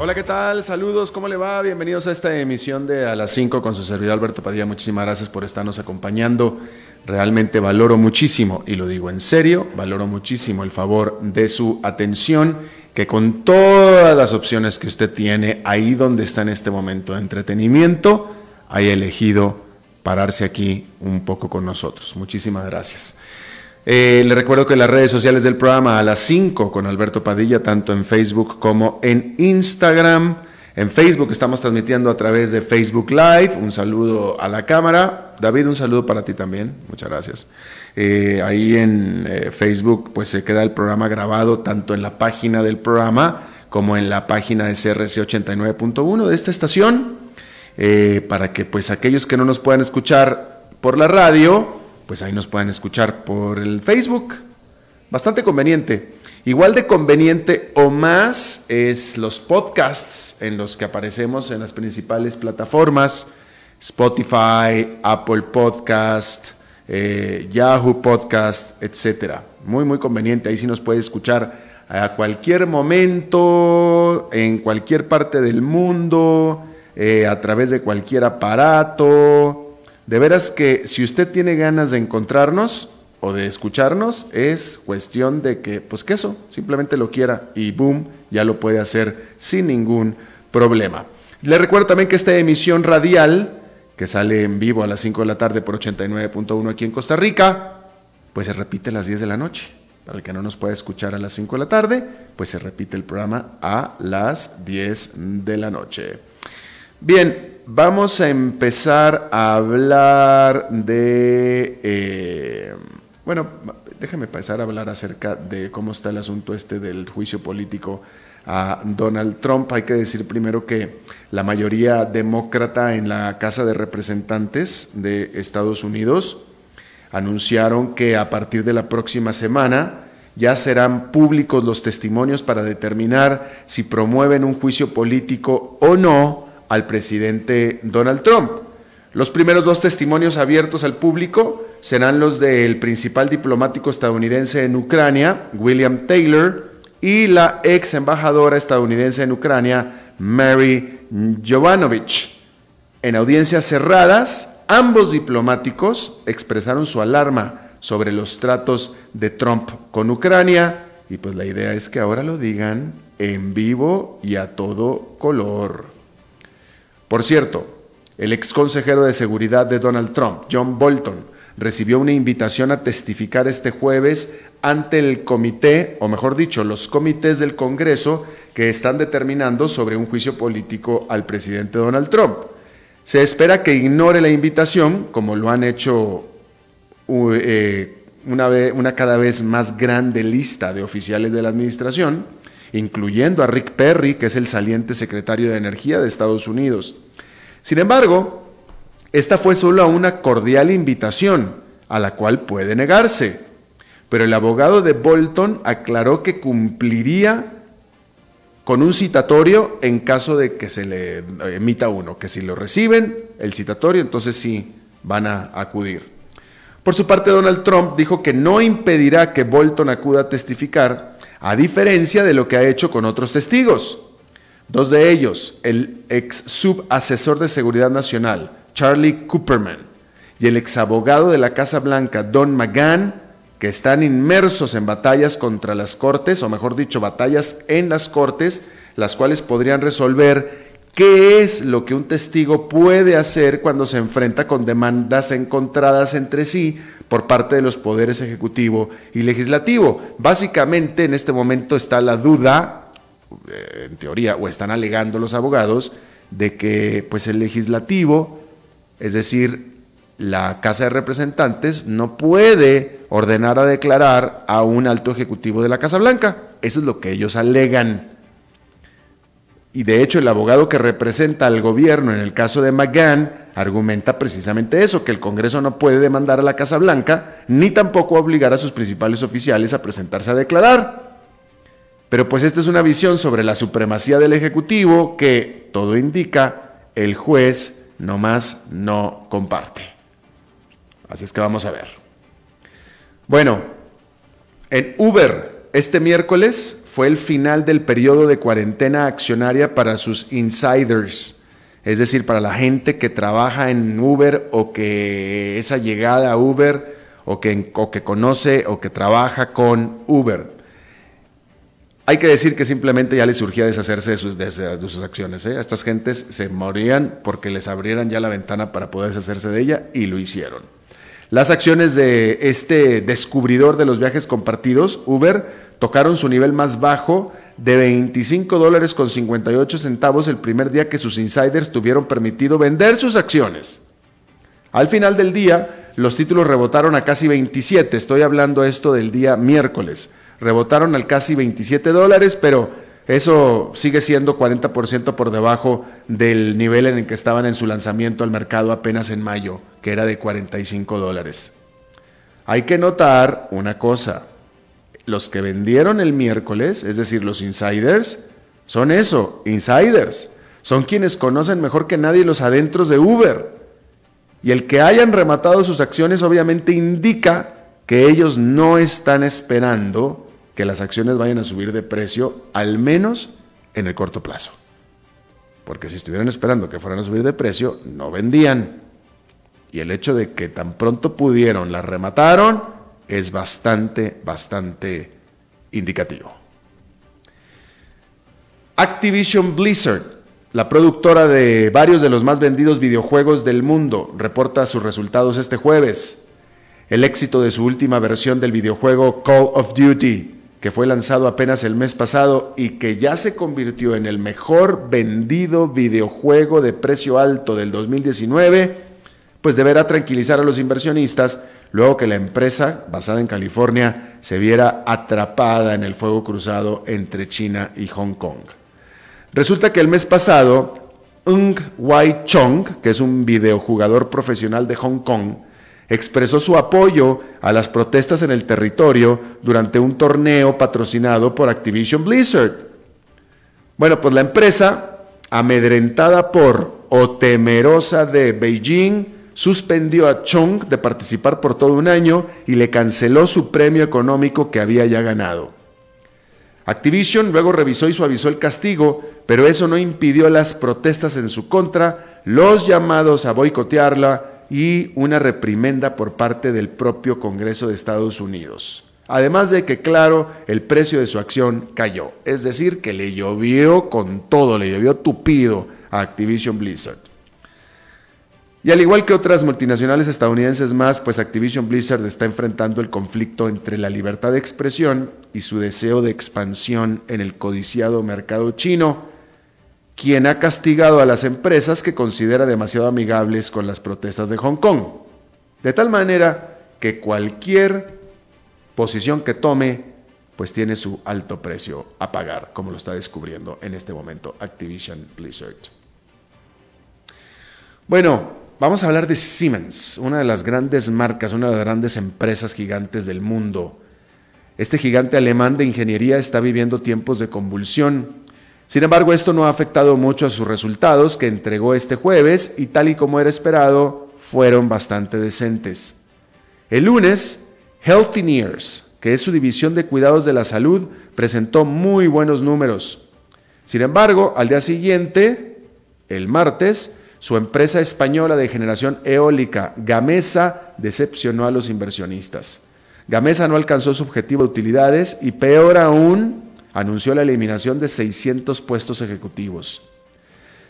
Hola, ¿qué tal? Saludos, ¿cómo le va? Bienvenidos a esta emisión de A las 5 con su servidor Alberto Padilla. Muchísimas gracias por estarnos acompañando Realmente valoro muchísimo, y lo digo en serio, valoro muchísimo el favor de su atención, que con todas las opciones que usted tiene ahí donde está en este momento de entretenimiento, haya elegido pararse aquí un poco con nosotros. Muchísimas gracias. Eh, le recuerdo que las redes sociales del programa a las 5 con Alberto Padilla, tanto en Facebook como en Instagram. En Facebook estamos transmitiendo a través de Facebook Live. Un saludo a la cámara. David, un saludo para ti también. Muchas gracias. Eh, ahí en eh, Facebook pues se queda el programa grabado tanto en la página del programa como en la página de CRC 89.1 de esta estación. Para que pues aquellos que no nos puedan escuchar por la radio, pues ahí nos puedan escuchar por el Facebook. Bastante conveniente. Igual de conveniente o más es los podcasts en los que aparecemos en las principales plataformas, Spotify, Apple Podcast, eh, Yahoo Podcast, etc. Muy, muy conveniente. Ahí sí nos puede escuchar a cualquier momento, en cualquier parte del mundo, eh, a través de cualquier aparato. De veras que si usted tiene ganas de encontrarnos, o de escucharnos, es cuestión de que, pues que eso, simplemente lo quiera y boom, ya lo puede hacer sin ningún problema. Le recuerdo también que esta emisión radial, que sale en vivo a las 5 de la tarde por 89.1 aquí en Costa Rica, pues se repite a las 10 de la noche. Para el que no nos pueda escuchar a las 5 de la tarde, pues se repite el programa a las 10 de la noche. Bien, vamos a empezar a hablar de... Eh, bueno, déjeme pasar a hablar acerca de cómo está el asunto este del juicio político a Donald Trump. Hay que decir primero que la mayoría demócrata en la Casa de Representantes de Estados Unidos anunciaron que a partir de la próxima semana ya serán públicos los testimonios para determinar si promueven un juicio político o no al presidente Donald Trump. Los primeros dos testimonios abiertos al público serán los del principal diplomático estadounidense en Ucrania, William Taylor, y la ex embajadora estadounidense en Ucrania, Mary Jovanovich. En audiencias cerradas, ambos diplomáticos expresaron su alarma sobre los tratos de Trump con Ucrania y pues la idea es que ahora lo digan en vivo y a todo color. Por cierto, el ex consejero de seguridad de Donald Trump, John Bolton, recibió una invitación a testificar este jueves ante el comité, o mejor dicho, los comités del Congreso que están determinando sobre un juicio político al presidente Donald Trump. Se espera que ignore la invitación, como lo han hecho eh, una, una cada vez más grande lista de oficiales de la administración, incluyendo a Rick Perry, que es el saliente secretario de Energía de Estados Unidos. Sin embargo, esta fue solo una cordial invitación, a la cual puede negarse. Pero el abogado de Bolton aclaró que cumpliría con un citatorio en caso de que se le emita uno, que si lo reciben, el citatorio, entonces sí van a acudir. Por su parte, Donald Trump dijo que no impedirá que Bolton acuda a testificar, a diferencia de lo que ha hecho con otros testigos. Dos de ellos, el ex subasesor de Seguridad Nacional, Charlie Cooperman, y el ex abogado de la Casa Blanca, Don McGahn, que están inmersos en batallas contra las Cortes, o mejor dicho, batallas en las Cortes, las cuales podrían resolver qué es lo que un testigo puede hacer cuando se enfrenta con demandas encontradas entre sí por parte de los poderes ejecutivo y legislativo. Básicamente en este momento está la duda eh, en teoría, o están alegando los abogados, de que pues el legislativo, es decir, la Casa de Representantes, no puede ordenar a declarar a un alto ejecutivo de la Casa Blanca. Eso es lo que ellos alegan. Y de hecho el abogado que representa al gobierno en el caso de McGahn argumenta precisamente eso, que el Congreso no puede demandar a la Casa Blanca, ni tampoco obligar a sus principales oficiales a presentarse a declarar. Pero pues esta es una visión sobre la supremacía del Ejecutivo que, todo indica, el juez nomás no comparte. Así es que vamos a ver. Bueno, en Uber, este miércoles fue el final del periodo de cuarentena accionaria para sus insiders es decir, para la gente que trabaja en Uber o que esa llegada a Uber o que, que conoce o que trabaja con Uber. Hay que decir que simplemente ya les surgía deshacerse de sus, de sus acciones. ¿eh? Estas gentes se morían porque les abrieran ya la ventana para poder deshacerse de ella y lo hicieron. Las acciones de este descubridor de los viajes compartidos, Uber, tocaron su nivel más bajo de 25 dólares con 58 centavos el primer día que sus insiders tuvieron permitido vender sus acciones. Al final del día, los títulos rebotaron a casi 27, estoy hablando esto del día miércoles, rebotaron al casi 27 dólares, pero eso sigue siendo 40% por debajo del nivel en el que estaban en su lanzamiento al mercado apenas en mayo, que era de 45 dólares. Hay que notar una cosa, los que vendieron el miércoles, es decir, los insiders, son eso, insiders. Son quienes conocen mejor que nadie los adentros de Uber. Y el que hayan rematado sus acciones obviamente indica que ellos no están esperando que las acciones vayan a subir de precio, al menos en el corto plazo. Porque si estuvieran esperando que fueran a subir de precio, no vendían. Y el hecho de que tan pronto pudieron, las remataron, es bastante, bastante indicativo. Activision Blizzard, la productora de varios de los más vendidos videojuegos del mundo, reporta sus resultados este jueves. El éxito de su última versión del videojuego Call of Duty, que fue lanzado apenas el mes pasado y que ya se convirtió en el mejor vendido videojuego de precio alto del 2019, pues deberá tranquilizar a los inversionistas luego que la empresa, basada en California, se viera atrapada en el fuego cruzado entre China y Hong Kong. Resulta que el mes pasado, Ng Wai Chong, que es un videojugador profesional de Hong Kong, expresó su apoyo a las protestas en el territorio durante un torneo patrocinado por Activision Blizzard. Bueno, pues la empresa, amedrentada por o temerosa de Beijing, suspendió a Chung de participar por todo un año y le canceló su premio económico que había ya ganado. Activision luego revisó y suavizó el castigo, pero eso no impidió las protestas en su contra, los llamados a boicotearla y una reprimenda por parte del propio Congreso de Estados Unidos. Además de que, claro, el precio de su acción cayó. Es decir, que le llovió con todo, le llovió tupido a Activision Blizzard. Y al igual que otras multinacionales estadounidenses más, pues Activision Blizzard está enfrentando el conflicto entre la libertad de expresión y su deseo de expansión en el codiciado mercado chino, quien ha castigado a las empresas que considera demasiado amigables con las protestas de Hong Kong. De tal manera que cualquier posición que tome, pues tiene su alto precio a pagar, como lo está descubriendo en este momento Activision Blizzard. Bueno, Vamos a hablar de Siemens, una de las grandes marcas, una de las grandes empresas gigantes del mundo. Este gigante alemán de ingeniería está viviendo tiempos de convulsión. Sin embargo, esto no ha afectado mucho a sus resultados que entregó este jueves y tal y como era esperado, fueron bastante decentes. El lunes, Healthineers, que es su división de cuidados de la salud, presentó muy buenos números. Sin embargo, al día siguiente, el martes, su empresa española de generación eólica, Gamesa, decepcionó a los inversionistas. Gamesa no alcanzó su objetivo de utilidades y peor aún, anunció la eliminación de 600 puestos ejecutivos.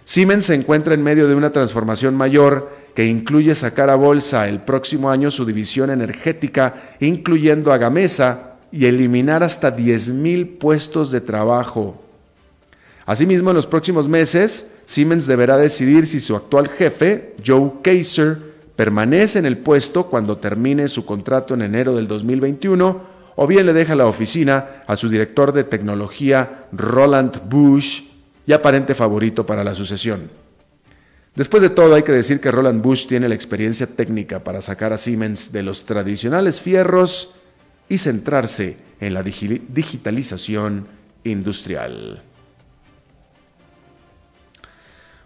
Siemens se encuentra en medio de una transformación mayor que incluye sacar a bolsa el próximo año su división energética, incluyendo a Gamesa, y eliminar hasta 10.000 puestos de trabajo. Asimismo, en los próximos meses, Siemens deberá decidir si su actual jefe, Joe Kaiser, permanece en el puesto cuando termine su contrato en enero del 2021 o bien le deja la oficina a su director de tecnología, Roland Bush, y aparente favorito para la sucesión. Después de todo, hay que decir que Roland Bush tiene la experiencia técnica para sacar a Siemens de los tradicionales fierros y centrarse en la digitalización industrial.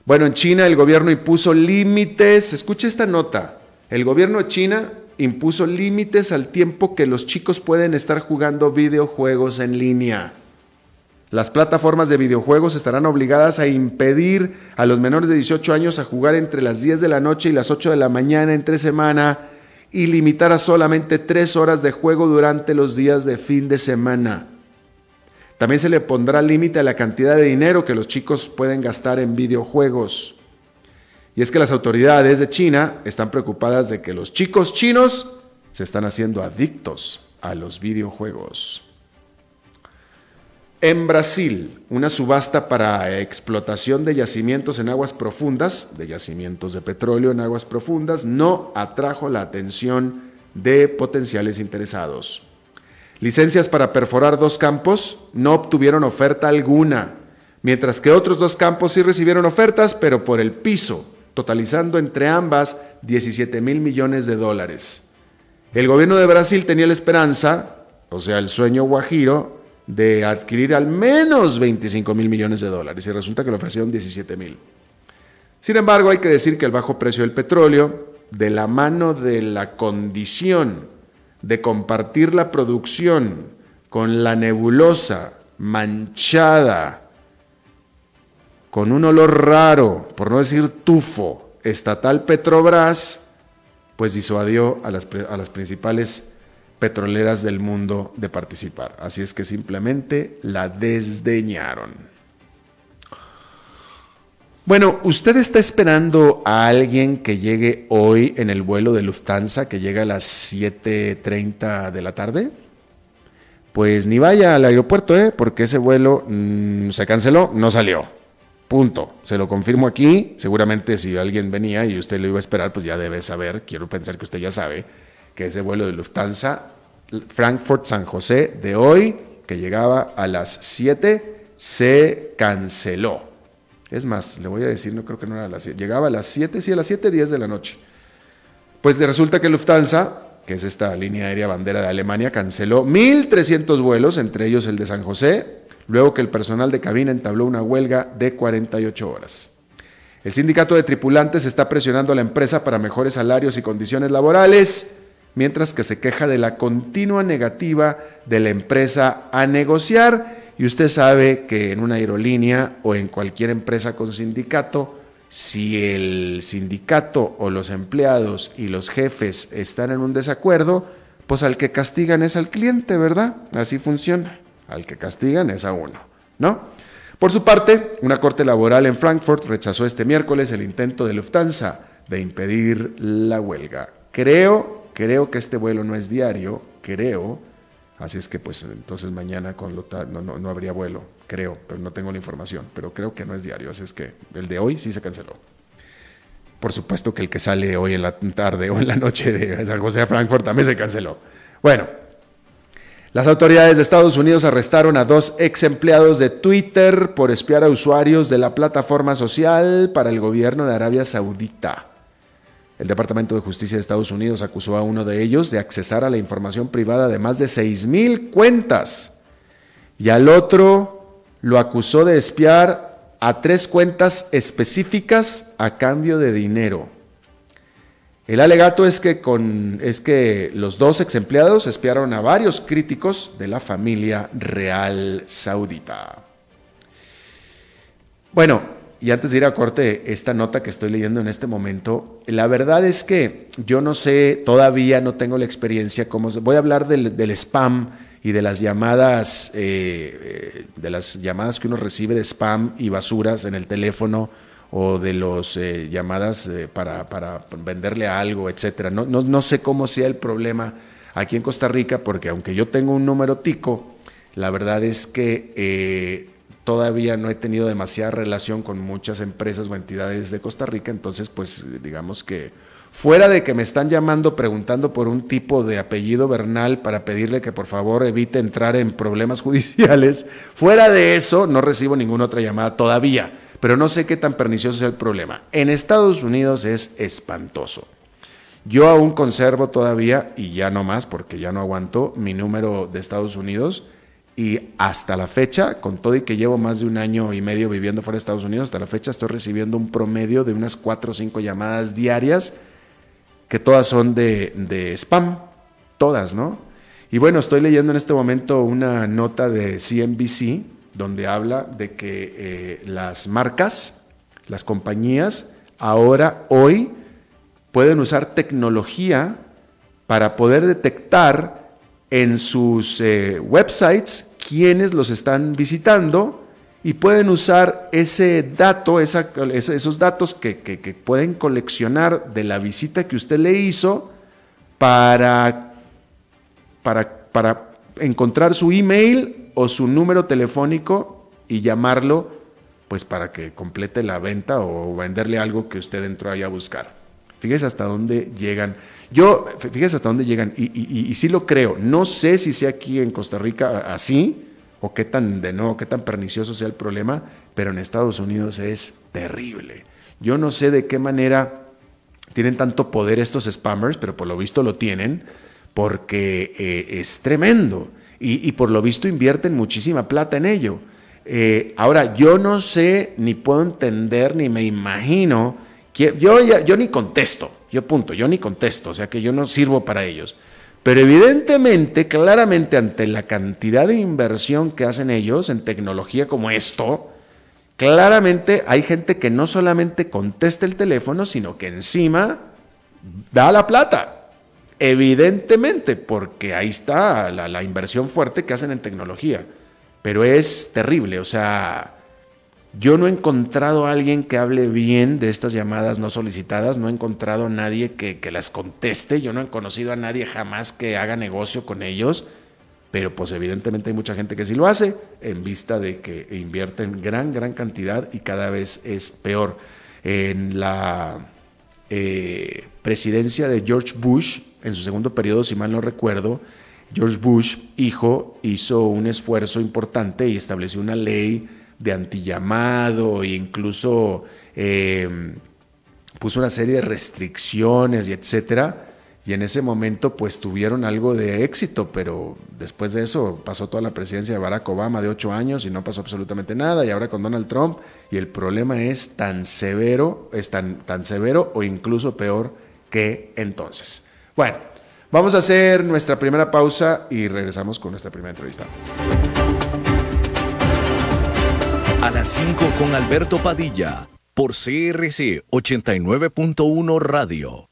Bueno, en China el gobierno impuso límites, escuche esta nota, el gobierno de China impuso límites al tiempo que los chicos pueden estar jugando videojuegos en línea. Las plataformas de videojuegos estarán obligadas a impedir a los menores de 18 años a jugar entre las 10 de la noche y las 8 de la mañana entre semana y limitar a solamente 3 horas de juego durante los días de fin de semana. También se le pondrá límite a la cantidad de dinero que los chicos pueden gastar en videojuegos. Y es que las autoridades de China están preocupadas de que los chicos chinos se están haciendo adictos a los videojuegos. En Brasil, una subasta para explotación de yacimientos en aguas profundas, de yacimientos de petróleo en aguas profundas, no atrajo la atención de potenciales interesados. Licencias para perforar dos campos no obtuvieron oferta alguna, mientras que otros dos campos sí recibieron ofertas, pero por el piso, totalizando entre ambas 17 mil millones de dólares. El gobierno de Brasil tenía la esperanza, o sea, el sueño guajiro, de adquirir al menos 25 mil millones de dólares y resulta que le ofrecieron 17 mil. Sin embargo, hay que decir que el bajo precio del petróleo, de la mano de la condición de compartir la producción con la nebulosa manchada, con un olor raro, por no decir tufo, estatal Petrobras, pues disuadió a las, principales petroleras del mundo de participar. Así es que simplemente la desdeñaron. Bueno, ¿usted está esperando a alguien que llegue hoy en el vuelo de Lufthansa que llega a las 7.30 de la tarde? Pues ni vaya al aeropuerto, ¿eh? porque ese vuelo mm, se canceló, no salió. Punto. Se lo confirmo aquí. Seguramente si alguien venía y usted lo iba a esperar, pues ya debe saber, quiero pensar que usted ya sabe, que ese vuelo de Lufthansa, Frankfurt-San José de hoy, que llegaba a las 7, se canceló. Es más, le voy a decir, no creo que no era a las 7. Llegaba a las 7, sí, a las 7, 10 de la noche. Pues resulta que Lufthansa, que es esta línea aérea bandera de Alemania, canceló 1.300 vuelos, entre ellos el de San José, luego que el personal de cabina entabló una huelga de 48 horas. El sindicato de tripulantes está presionando a la empresa para mejores salarios y condiciones laborales, mientras que se queja de la continua negativa de la empresa a negociar y usted sabe que en una aerolínea o en cualquier empresa con sindicato, si el sindicato o los empleados y los jefes están en un desacuerdo, pues al que castigan es al cliente, ¿verdad? Así funciona. Al que castigan es a uno, ¿no? Por su parte, una corte laboral en Frankfurt rechazó este miércoles el intento de Lufthansa de impedir la huelga. Creo, creo que este vuelo no es diario, creo Así es que pues entonces mañana con no, no, no, habría vuelo, creo, pero no tengo la información, pero creo que no es diario, así es que el de hoy sí se canceló. Por supuesto que el que sale hoy en la tarde o en la noche de San José a Frankfurt también se canceló. Bueno, las autoridades de Estados Unidos arrestaron a dos ex empleados de Twitter por espiar a usuarios de la plataforma social para el gobierno de Arabia Saudita. El Departamento de Justicia de Estados Unidos acusó a uno de ellos de accesar a la información privada de más de 6.000 cuentas y al otro lo acusó de espiar a tres cuentas específicas a cambio de dinero. El alegato es que, con, es que los dos ex empleados espiaron a varios críticos de la familia real saudita. Bueno, y antes de ir a corte, esta nota que estoy leyendo en este momento, la verdad es que yo no sé, todavía no tengo la experiencia, como voy a hablar del, spam y de las llamadas, eh, eh, de las llamadas que uno recibe de spam y basuras en el teléfono o de las eh, llamadas para, para, venderle algo, etcétera. No, no, no sé cómo sea el problema aquí en Costa Rica, porque aunque yo tengo un número tico, la verdad es que todavía no he tenido demasiada relación con muchas empresas o entidades de Costa Rica, entonces pues digamos que fuera de que me están llamando preguntando por un tipo de apellido Bernal para pedirle que por favor evite entrar en problemas judiciales, fuera de eso no recibo ninguna otra llamada todavía. Pero no sé qué tan pernicioso es el problema. En Estados Unidos es espantoso. Yo aún conservo todavía, y ya no más porque ya no aguanto, mi número de Estados Unidos y hasta la fecha, con todo y que llevo más de un año y medio viviendo fuera de Estados Unidos, hasta la fecha estoy recibiendo un promedio de unas cuatro o cinco llamadas diarias, que todas son de, spam, todas, ¿no? Y bueno, estoy leyendo en este momento una nota de CNBC donde habla de que eh, las marcas, las compañías, ahora, hoy, pueden usar tecnología para poder detectar en sus eh, websites quiénes los están visitando y pueden usar ese dato, esos datos que, pueden coleccionar de la visita que usted le hizo para, para, para encontrar su email o su número telefónico y llamarlo pues para que complete la venta o venderle algo que usted entró ahí a buscar. Fíjese hasta dónde llegan. Yo, fíjese hasta dónde llegan, y, y, sí lo creo. No sé si sea aquí en Costa Rica así, o qué tan de nuevo, qué tan pernicioso sea el problema, pero en Estados Unidos es terrible. Yo no sé de qué manera tienen tanto poder estos spammers, pero por lo visto lo tienen, porque eh, es tremendo. Y, por lo visto invierten muchísima plata en ello. Eh, ahora, yo no sé, ni puedo entender, ni me imagino yo, yo ni contesto, yo punto, yo ni contesto, o sea que yo no sirvo para ellos. Pero evidentemente, claramente ante la cantidad de inversión que hacen ellos en tecnología como esto, claramente hay gente que no solamente contesta el teléfono, sino que encima da la plata. Evidentemente, porque ahí está la, inversión fuerte que hacen en tecnología. Pero es terrible, o sea, yo no he encontrado a alguien que hable bien de estas llamadas no solicitadas, no he encontrado a nadie que, las conteste, yo no he conocido a nadie jamás que haga negocio con ellos, pero pues evidentemente hay mucha gente que sí lo hace en vista de que invierten gran, gran cantidad y cada vez es peor. En la presidencia de George Bush, en su segundo periodo, si mal no recuerdo, George Bush, hijo, hizo un esfuerzo importante y estableció una ley de antillamado e incluso eh, puso una serie de restricciones y etcétera. Y en ese momento pues tuvieron algo de éxito, pero después de eso pasó toda la presidencia de Barack Obama de ocho años y no pasó absolutamente nada. Y ahora con Donald Trump y el problema es tan severo, es tan, tan severo o incluso peor que entonces. Bueno, vamos a hacer nuestra primera pausa y regresamos con nuestra primera entrevista a las 5 con Alberto Padilla por CRC 89.1 Radio.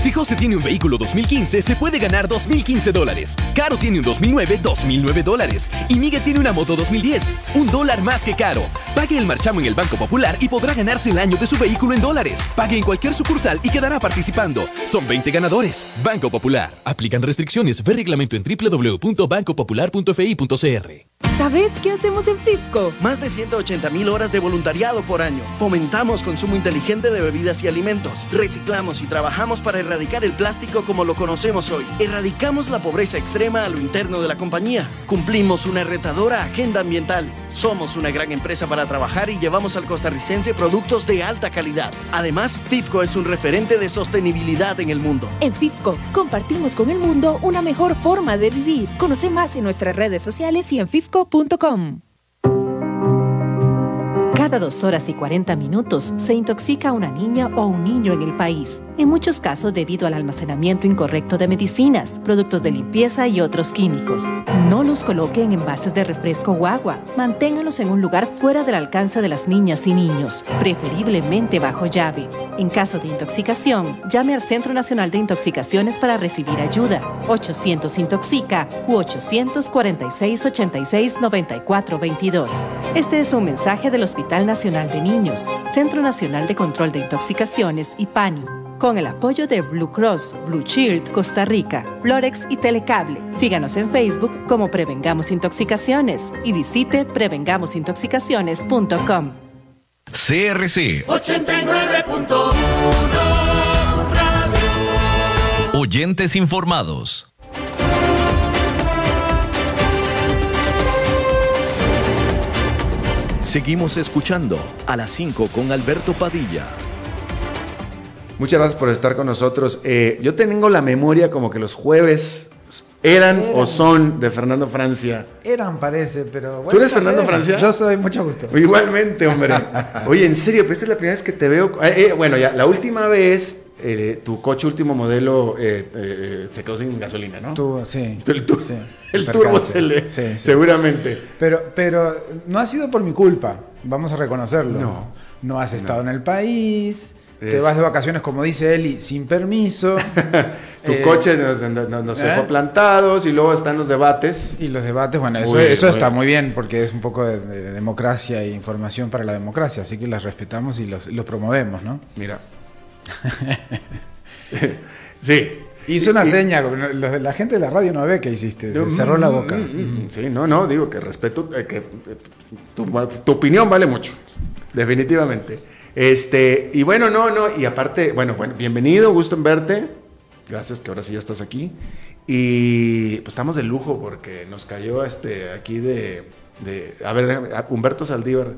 Si José tiene un vehículo 2015, se puede ganar 2015 dólares. Caro tiene un 2009, 2009 dólares. Y Miguel tiene una moto 2010, un dólar más que Caro. Pague el marchamo en el Banco Popular y podrá ganarse el año de su vehículo en dólares. Pague en cualquier sucursal y quedará participando. Son 20 ganadores. Banco Popular. Aplican restricciones. Ve reglamento en www.bancopopular.fi.cr. ¿Sabes qué hacemos en FIFCO? Más de 180 mil horas de voluntariado por año. Fomentamos consumo inteligente de bebidas y alimentos. Reciclamos y trabajamos para erradicar el plástico como lo conocemos hoy. Erradicamos la pobreza extrema a lo interno de la compañía. Cumplimos una retadora agenda ambiental. Somos una gran empresa para trabajar y llevamos al costarricense productos de alta calidad. Además, FIFCO es un referente de sostenibilidad en el mundo. En FIFCO compartimos con el mundo una mejor forma de vivir. Conoce más en nuestras redes sociales y en FIFCO.com. cada dos horas y 40 minutos se intoxica una niña o un niño en el país, en muchos casos debido al almacenamiento incorrecto de medicinas, productos de limpieza y otros químicos. No los coloque en envases de refresco o agua. Manténgalos en un lugar fuera del alcance de las niñas y niños, preferiblemente bajo llave. En caso de intoxicación, llame al Centro Nacional de Intoxicaciones para recibir ayuda. 800 Intoxica u 846 86 94 22. Este es un mensaje del Hospital Nacional de Niños, Centro Nacional de Control de Intoxicaciones y PANI con el apoyo de Blue Cross, Blue Shield, Costa Rica, Florex y Telecable. Síganos en Facebook como Prevengamos Intoxicaciones y visite prevengamosintoxicaciones.com. CRC 89.1 Oyentes informados. Seguimos escuchando a las 5 con Alberto Padilla. Muchas gracias por estar con nosotros. Eh, yo tengo la memoria como que los jueves eran, Eran. o son de Fernando Francia. Eran, parece, pero bueno. ¿Tú eres Fernando. Francia? Yo soy, mucho gusto. Igualmente, hombre. Oye, en serio, pero esta es la primera vez que te veo. Eh, eh, bueno, ya, la última vez, eh, tu coche último modelo eh, eh, se quedó sin gasolina, ¿no? Tú, sí. El, tu- Sí, el percance. turbo se le. Sí, sí. Seguramente. Pero, pero no ha sido por mi culpa, vamos a reconocerlo. No. No has estado en el país, te vas de vacaciones, como dice Eli, sin permiso. Tu coche nos, nos- nos dejó plantados y luego están los debates. Y los debates, bueno, eso, Muy bien, eso muy está muy bien porque es un poco de, de democracia e información para la democracia, así que las respetamos y los, los promovemos, ¿no? Mira. Sí. Hizo una Y- seña, los de la gente de la radio no ve que hiciste, cerró la boca. Mm, mm, mm. Sí, no, no, digo que respeto, eh, que eh, tu, tu opinión vale mucho, definitivamente. Este, y bueno, no, no, y aparte, bueno, bueno, bienvenido, gusto en verte. Gracias que ahora sí ya estás aquí. Y pues estamos de lujo porque nos cayó este aquí de, de a ver, déjame, a Humberto Saldívar.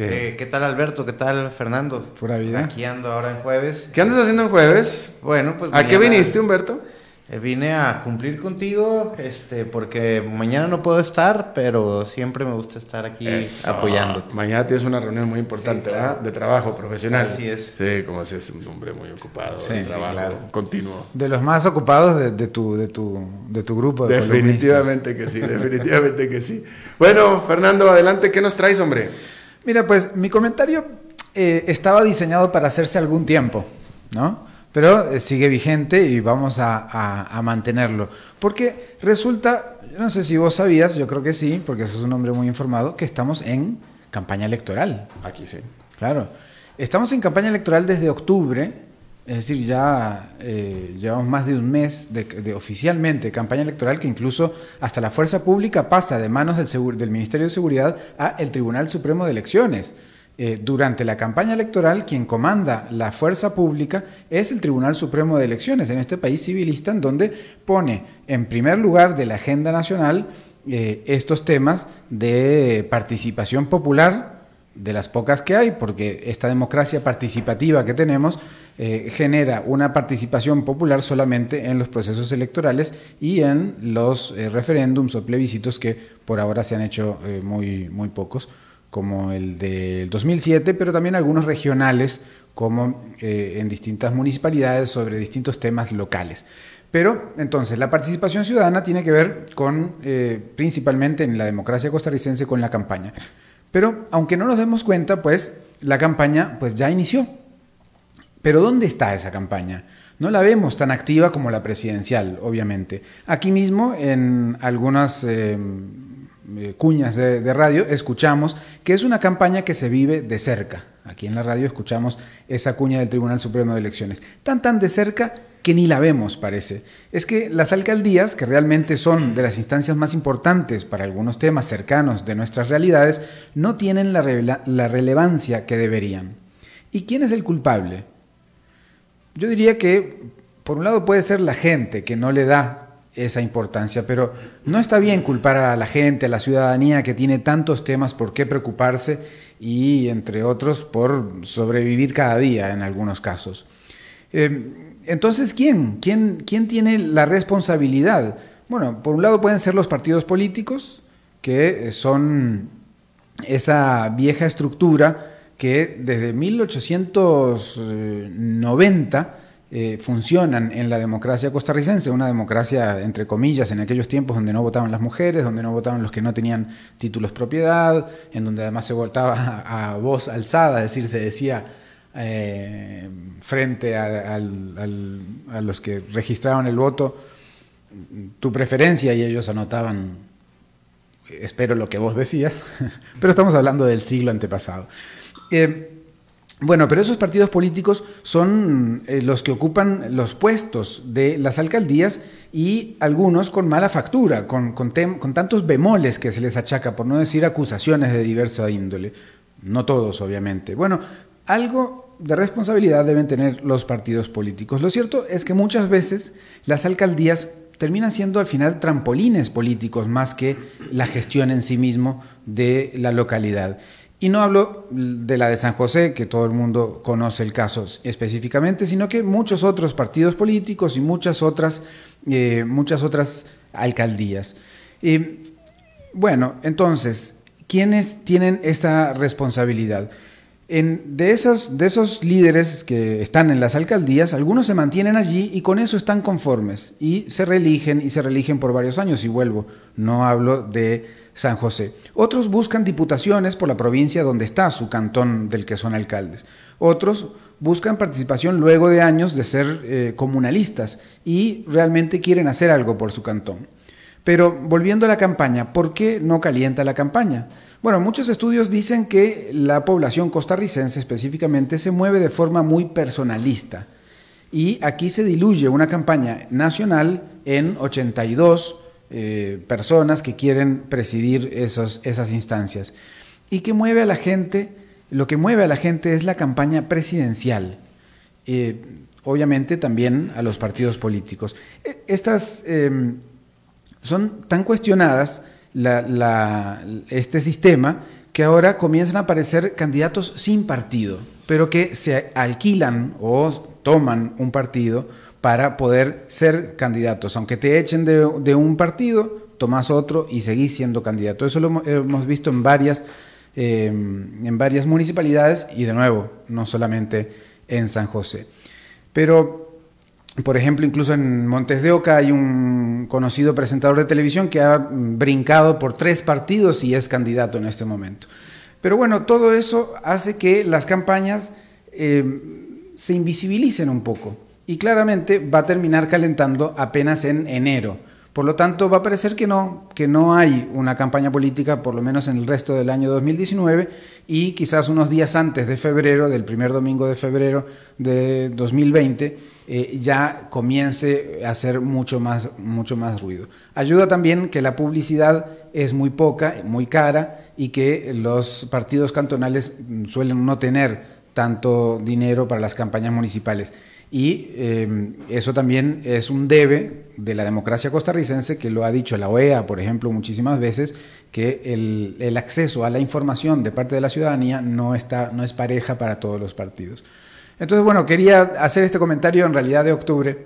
Que, Eh, ¿Qué tal Alberto? ¿Qué tal Fernando? Pura vida. Aquí ando ahora en jueves. ¿Qué andas haciendo en jueves? Bueno, pues ¿A qué viniste, Humberto? eh, vine a cumplir contigo, este, porque mañana no puedo estar, pero siempre me gusta estar aquí Eso. apoyándote. Mañana tienes una reunión muy importante, Sí, claro. ¿verdad? De trabajo profesional. Así es. Sí, como si es un hombre muy ocupado, Sí, de sí, trabajo claro. continuo. De los más ocupados de, de tu, de, tu, de tu grupo de Definitivamente que sí, definitivamente que sí. Bueno, Fernando, adelante, ¿qué nos traes, hombre? Mira, pues mi comentario eh, estaba diseñado para hacerse algún tiempo, ¿no? Pero eh, sigue vigente y vamos a, a- a mantenerlo. Porque resulta, yo no sé si vos sabías, yo creo que sí, porque sos un hombre muy informado, que estamos en campaña electoral. Aquí sí. Claro. Estamos en campaña electoral desde octubre, es decir, ya eh, llevamos más de un mes de, de oficialmente campaña electoral que incluso hasta la fuerza pública pasa de manos del, Ministerio de Seguridad a el Tribunal Supremo de Elecciones. Eh, durante la campaña electoral, quien comanda la fuerza pública es el Tribunal Supremo de Elecciones en este país civilista, en donde pone en primer lugar de la agenda nacional eh, estos temas de participación popular, de las pocas que hay, porque esta democracia participativa que tenemos eh, genera una participación popular solamente en los procesos electorales y en los eh, referéndums o plebiscitos que por ahora se han hecho eh, muy, muy pocos, como el del 2007, pero también algunos regionales, como en distintas municipalidades sobre distintos temas locales. Pero entonces la participación ciudadana tiene que ver con, principalmente en la democracia costarricense, con la campaña. Pero aunque no nos demos cuenta, pues la campaña pues ya inició. Pero ¿dónde está esa campaña? No la vemos tan activa como la presidencial, obviamente. Aquí mismo, en algunas eh, eh, cuñas de, de radio, escuchamos que es una campaña que se vive de cerca. Aquí en la radio escuchamos esa cuña del Tribunal Supremo de Elecciones. Tan, tan de cerca que ni la vemos, parece. Es que las alcaldías, que realmente son de las instancias más importantes para algunos temas cercanos de nuestras realidades, no tienen la, relevancia que deberían. ¿Y quién es el culpable? Yo diría que, por un lado, puede ser la gente que no le da esa importancia, pero no está bien culpar a la gente, a la ciudadanía que tiene tantos temas por qué preocuparse y, entre otros, por sobrevivir cada día en algunos casos. Eh, entonces, ¿quién? ¿quién? ¿Quién tiene la responsabilidad? Bueno, por un lado pueden ser los partidos políticos, que eh, son esa vieja estructura que desde 1890 eh, funcionan en la democracia costarricense, una democracia entre comillas en aquellos tiempos donde no votaban las mujeres, donde no votaban los que no tenían títulos propiedad, en donde además se votaba a, voz alzada, es decir, se decía eh, frente a, los que registraban el voto tu preferencia y ellos anotaban, espero lo que vos decías, pero estamos hablando del siglo antepasado. Eh, bueno, pero esos partidos políticos son eh, los que ocupan los puestos de las alcaldías y algunos con mala factura, con, con, tantos bemoles que se les achaca, por no decir acusaciones de diversa índole. No todos, obviamente. Bueno, algo de responsabilidad deben tener los partidos políticos. Lo cierto es que muchas veces las alcaldías terminan siendo al final trampolines políticos más que la gestión en sí mismo de la localidad. Y no hablo de la de San José, que todo el mundo conoce el caso específicamente, sino que muchos otros partidos políticos y muchas otras, eh, muchas otras alcaldías. bueno, entonces, ¿quiénes tienen esta responsabilidad? De, esos, de esos líderes que están en las alcaldías, algunos se mantienen allí y con eso están conformes y se reeligen y se reeligen por varios años. Y vuelvo, no hablo de San José. Otros buscan diputaciones por la provincia donde está su cantón del que son alcaldes. Otros buscan participación luego de años de ser eh, comunalistas y realmente quieren hacer algo por su cantón. Pero volviendo a la campaña, ¿por qué no calienta la campaña? Bueno, muchos estudios dicen que la población costarricense específicamente se mueve de forma muy personalista y aquí se diluye una campaña nacional en 82 eh, personas que quieren presidir esas instancias. ¿Y que mueve a la gente? Lo que mueve a la gente es la campaña presidencial. Eh, obviamente también a los partidos políticos. E, estas em, son tan cuestionadas este sistema que ahora comienzan a aparecer candidatos sin partido, pero que se alquilan o toman un partido para poder ser candidatos. Aunque te echen de, un partido, tomas otro y seguís siendo candidato. Eso lo hemos visto en varias, em, en varias municipalidades y de nuevo, no solamente en San José. Pero, por ejemplo, incluso en Montes de Oca hay un conocido presentador de televisión que ha brincado por tres partidos y es candidato en este momento. Pero bueno, todo eso hace que las campañas em, se invisibilicen un poco y claramente va a terminar calentando apenas en enero. Por lo tanto, va a parecer que no, que no hay una campaña política, por lo menos en el resto del año 2019, y quizás unos días antes de febrero, del primer domingo de febrero de 2020, eh, ya comience a hacer mucho más, mucho más ruido. Ayuda también que la publicidad es muy poca, muy cara, y que los partidos cantonales suelen no tener tanto dinero para las campañas municipales. Y em, eso también es un debe de la democracia costarricense, que lo ha dicho la OEA, por ejemplo, muchísimas veces, que el, acceso a la información de parte de la ciudadanía no, está, no es pareja para todos los partidos. Entonces, bueno, quería hacer este comentario en realidad de octubre,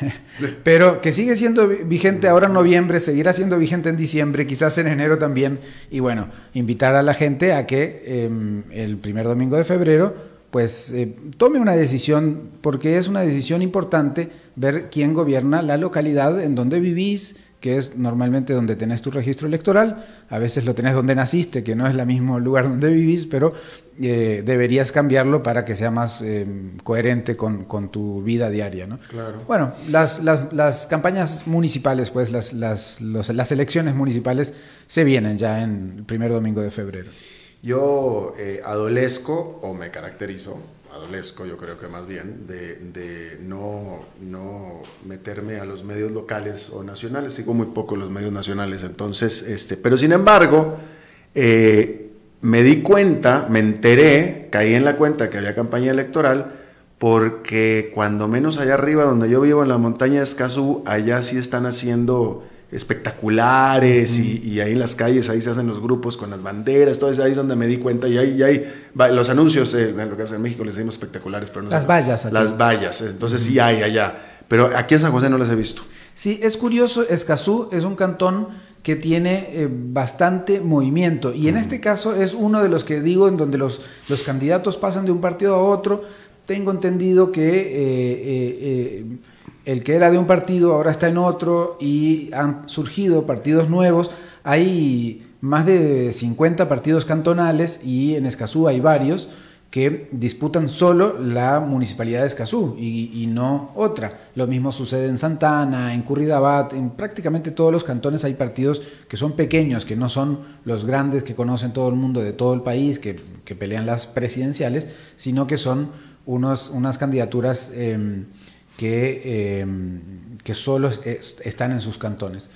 pero que sigue siendo vigente ahora en noviembre, seguirá siendo vigente en diciembre, quizás en enero también, y bueno, invitar a la gente a que em, el primer domingo de febrero pues eh, tome una decisión, porque es una decisión importante ver quién gobierna la localidad en donde vivís, que es normalmente donde tenés tu registro electoral, a veces lo tenés donde naciste, que no es el mismo lugar donde vivís, pero eh, deberías cambiarlo para que sea más eh, coherente con, tu vida diaria. ¿no? Claro. Bueno, las, las, las, campañas municipales, pues las, las, las elecciones municipales se vienen ya en el primer domingo de febrero. Yo eh, adolezco, o me caracterizo, adolezco yo creo que más bien, de, no, no, meterme a los medios locales o nacionales, sigo muy poco los medios nacionales, entonces, este, pero sin embargo, eh, me di cuenta, me enteré, caí en la cuenta que había campaña electoral, porque cuando menos allá arriba, donde yo vivo en la montaña de Escazú, allá sí están haciendo espectaculares y, ahí en las calles, ahí se hacen los grupos con las banderas, todo eso ahí es donde me di cuenta y ahí, y ahí los anuncios, eh, lo que en México les decimos espectaculares, pero no Las vallas. Las vallas, entonces sí hay allá, pero aquí en San José no las he visto. Sí, es curioso, Escazú es un cantón que tiene eh, bastante movimiento. Y en este caso es uno de los que digo en donde los, los candidatos pasan de un partido a otro. Tengo entendido que eh, eh, el que era de un partido ahora está en otro y han surgido partidos nuevos. Hay más de 50 partidos cantonales y en Escazú hay varios que disputan solo la municipalidad de Escazú y, no otra. Lo mismo sucede en Santana, en Curridabat, en prácticamente todos los cantones hay partidos que son pequeños, que no son los grandes que conocen todo el mundo de todo el país, que, pelean las presidenciales, sino que son unos, unas candidaturas em, que, em, que solo están en sus cantones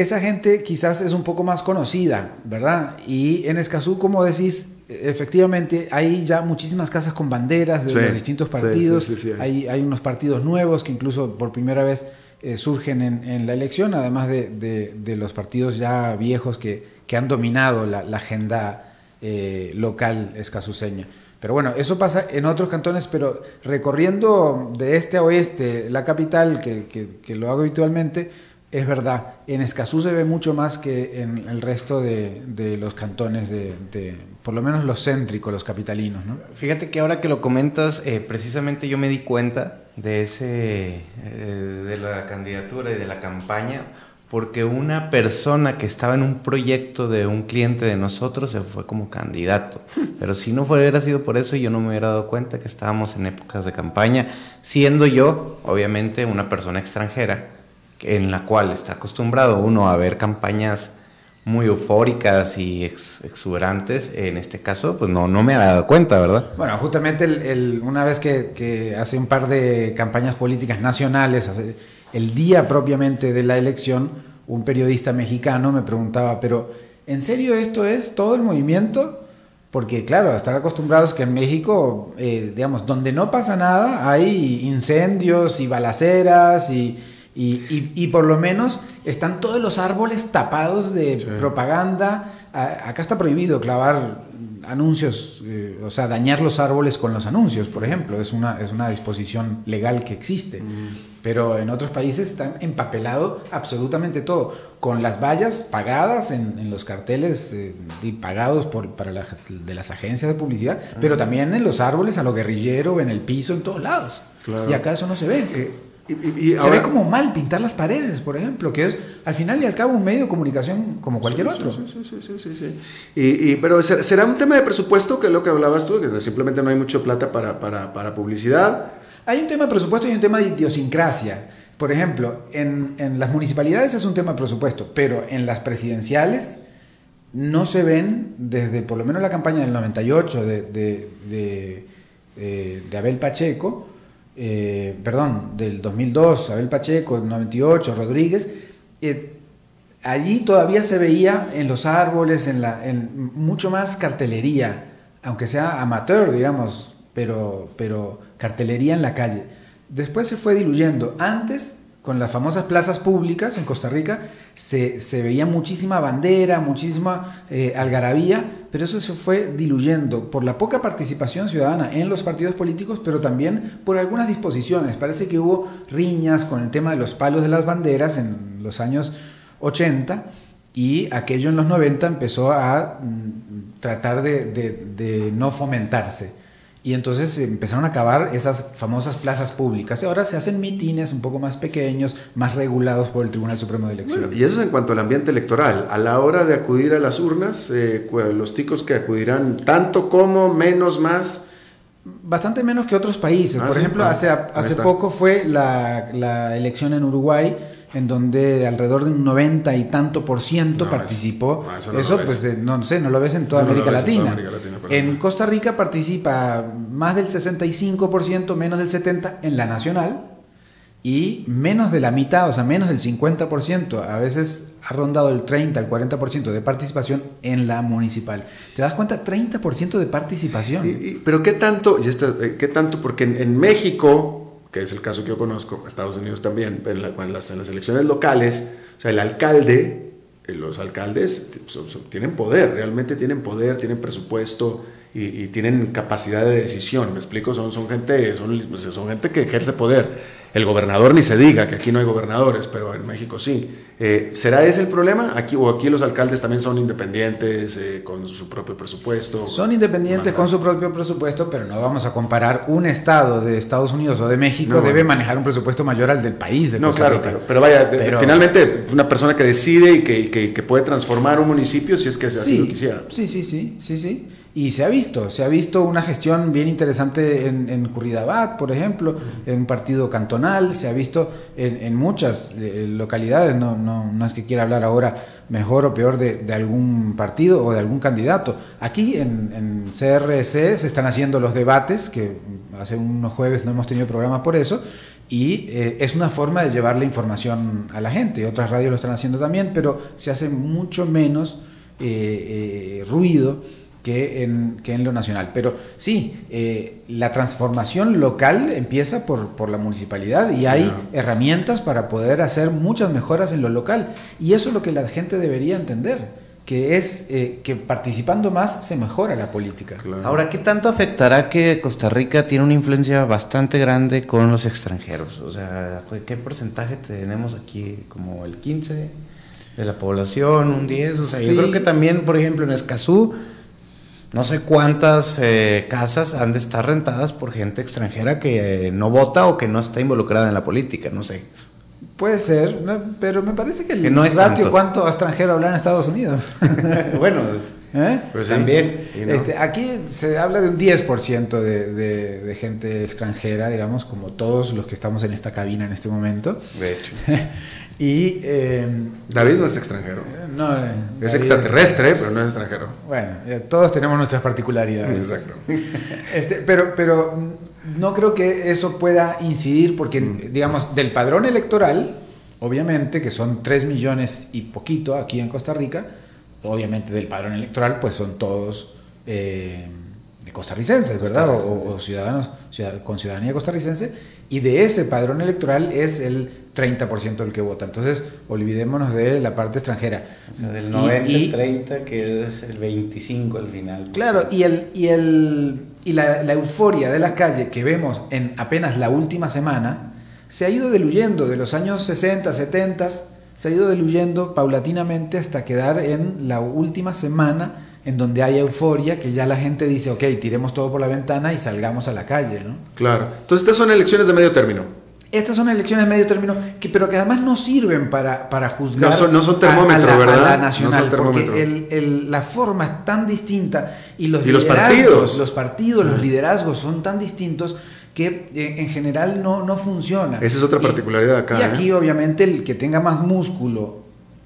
esa gente quizás es un poco más conocida, ¿verdad? Y en Escazú, como decís, efectivamente hay ya muchísimas casas con banderas de los distintos partidos. hay, hay, unos partidos nuevos que incluso por primera vez eh, surgen en, la elección, además de, los partidos ya viejos que, que han dominado la, agenda eh, local escazuseña. Pero bueno, eso pasa en otros cantones, pero recorriendo de este a oeste la capital, que, que lo hago habitualmente, es verdad, en Escazú se ve mucho más que en el resto de, los cantones, de, por lo menos los céntricos, los capitalinos. ¿no? Fíjate que ahora que lo comentas, eh, precisamente yo me di cuenta de, ese, eh, de la candidatura y de la campaña, porque una persona que estaba en un proyecto de un cliente de nosotros se fue como candidato. Pero si no hubiera sido por eso, yo no me hubiera dado cuenta que estábamos en épocas de campaña, siendo yo, obviamente, una persona extranjera en la cual está acostumbrado uno a ver campañas muy eufóricas y exuberantes, en este caso, pues no, no me había dado cuenta, ¿verdad? Bueno, justamente el, una vez que, hace un par de campañas políticas nacionales, el día propiamente de la elección, un periodista mexicano me preguntaba, pero ¿en serio esto es todo el movimiento? Porque claro, estar acostumbrados que en México, eh, digamos, donde no pasa nada, hay incendios y balaceras y y, por lo menos están todos los árboles tapados de propaganda. acá está prohibido clavar anuncios, eh, o sea, dañar los árboles con los anuncios, por ejemplo. Es una, es una disposición legal que existe. Mm. Pero en otros países están empapelado absolutamente todo, con las vallas pagadas en, los carteles eh, y pagados por, para de las agencias de publicidad, pero también en los árboles, a lo guerrillero, en el piso, en todos lados. Y acá eso no se ve. Eh, y, se ve como mal pintar las paredes, por ejemplo, que es al final y al cabo un medio de comunicación como cualquier otro. Sí, sí, sí, sí, y, pero será un tema de presupuesto, que es lo que hablabas tú, que simplemente no hay mucha plata para, para, para publicidad. Hay un tema de presupuesto y un tema de idiosincrasia. Por ejemplo, en, las municipalidades es un tema de presupuesto, pero en las presidenciales no se ven, desde por lo menos la campaña del 98 de, Abel Pacheco, eh, perdón, del 2002, Abel Pacheco, del 98, Rodríguez, eh, allí todavía se veía en los árboles, en, la, en mucho más cartelería, aunque sea amateur, digamos, pero, pero cartelería en la calle. Después se fue diluyendo. Antes con las famosas plazas públicas en Costa Rica, se, veía muchísima bandera, muchísima eh, algarabía, pero eso se fue diluyendo por la poca participación ciudadana en los partidos políticos, pero también por algunas disposiciones. Parece que hubo riñas con el tema de los palos de las banderas en los años 80 y aquello en los 90 empezó a mm, tratar de no fomentarse. Y entonces empezaron a acabar esas famosas plazas públicas. Y ahora se hacen mitines un poco más pequeños, más regulados por el Tribunal Supremo de Elecciones. y eso es en cuanto al ambiente electoral. A la hora de acudir a las urnas, eh, los ticos que acudirán tanto como, menos, más. Bastante menos que otros países. Ah, por ejemplo, ah, hace, hace poco fue la, la elección en Uruguay en donde alrededor de un 90 y tanto por ciento participó. eso, pues eh, no sé, no lo ves en toda, América, Latina. En Costa Rica participa más del 65%, menos del 70% en la nacional y menos de la mitad, o sea, menos del 50%, a veces ha rondado el 30, el 40% de participación en la municipal. ¿Te das cuenta? 30% de participación. pero ¿qué tanto? Y eh, ¿Qué tanto? Porque en México es el caso que yo conozco, Estados Unidos también, en, las, elecciones locales, o sea, el alcalde, eh, los alcaldes tienen poder, realmente tienen poder, tienen presupuesto y, tienen capacidad de decisión, me explico, son, son, gente, son, son gente que ejerce poder. El gobernador ni se diga, que aquí no hay gobernadores, pero en México sí. Eh, ¿Será ese el problema? Aquí, ¿O aquí los alcaldes también son independientes eh, con su propio presupuesto? Son independientes con su propio presupuesto, pero no vamos a comparar un estado de Estados Unidos o de México debe manejar un presupuesto mayor al del país de No, claro, Pero, vaya, finalmente una persona que decide y que, que, puede transformar un municipio si es que así lo quisiera. Sí, sí, sí, sí, sí. Y se ha visto, se ha visto una gestión bien interesante en, en Curridabat, por ejemplo, en un partido cantonal, se ha visto en, muchas eh, localidades, no, no, no, es que quiera hablar ahora mejor o peor de, algún partido o de algún candidato. Aquí en, en, CRC se están haciendo los debates, que hace unos jueves no hemos tenido programa por eso, y eh, es una forma de llevar la información a la gente. Otras radios lo están haciendo también, pero se hace mucho menos eh, ruido que en, que en lo nacional. Pero sí, eh, la transformación local empieza por, por, la municipalidad y hay herramientas para poder hacer muchas mejoras en lo local. Y eso es lo que la gente debería entender que es eh, que participando más se mejora la política. Ahora, ¿qué tanto afectará que Costa Rica tiene una influencia bastante grande con los extranjeros? O sea, ¿qué porcentaje tenemos aquí? ¿Como el 15 de la población, un 10? O sea, yo creo que también, por ejemplo, en Escazú no sé cuántas eh, casas han de estar rentadas por gente extranjera que eh, no vota o que no está involucrada en la política, no sé. Puede ser, pero me parece que el no es ratio cuánto extranjero habla en Estados Unidos. bueno, ¿Eh? pues también. Este, aquí se habla de un 10% de, de, de, gente extranjera, digamos, como todos los que estamos en esta cabina en este momento. De hecho. Y, em, David no es extranjero. No, eh, es extraterrestre, pero no es extranjero. Bueno, todos tenemos nuestras particularidades. Exacto. Este, pero, pero no creo que eso pueda incidir porque, mm. digamos, del padrón electoral, obviamente, que son 3 millones y poquito aquí en Costa Rica, obviamente del padrón electoral, pues son todos eh, costarricenses, ¿verdad? O, ciudadanos con ciudadanía costarricense. Y de ese padrón electoral es el 30% del que vota. Entonces, olvidémonos de la parte extranjera. O sea, del 90 y, 30, que es el 25 al final. Claro, y, el, y, el, y la, la, euforia de la calle que vemos en apenas la última semana se ha ido diluyendo de los años 60, 70, se ha ido diluyendo paulatinamente hasta quedar en la última semana en donde hay euforia, que ya la gente dice, ok, tiremos todo por la ventana y salgamos a la calle, ¿no? Claro. Entonces, estas son elecciones de medio término. Estas son elecciones medio término, que, pero que además no sirven para, para juzgar. No son, no son termómetro, a, ¿verdad? la nacional, porque el, la forma es tan distinta y los, los partidos, los, partidos los liderazgos son tan distintos que eh, en general no, no funciona. Esa es otra particularidad acá. Y aquí, ¿eh? obviamente, el que tenga más músculo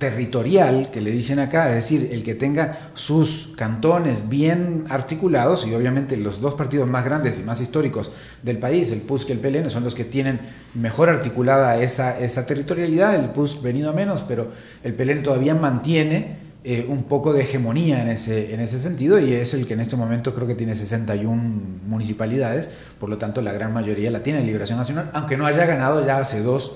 territorial que le dicen acá, es decir, el que tenga sus cantones bien articulados, y obviamente los dos partidos más grandes y más históricos del país, el PUSC y el PLN, son los que tienen mejor articulada esa, esa territorialidad, el PUSC venido a menos, pero el PLN todavía mantiene eh, un poco de hegemonía en ese, en ese sentido y es el que en este momento creo que tiene 61 municipalidades, por lo tanto la gran mayoría la tiene Liberación Nacional, aunque no haya ganado ya hace dos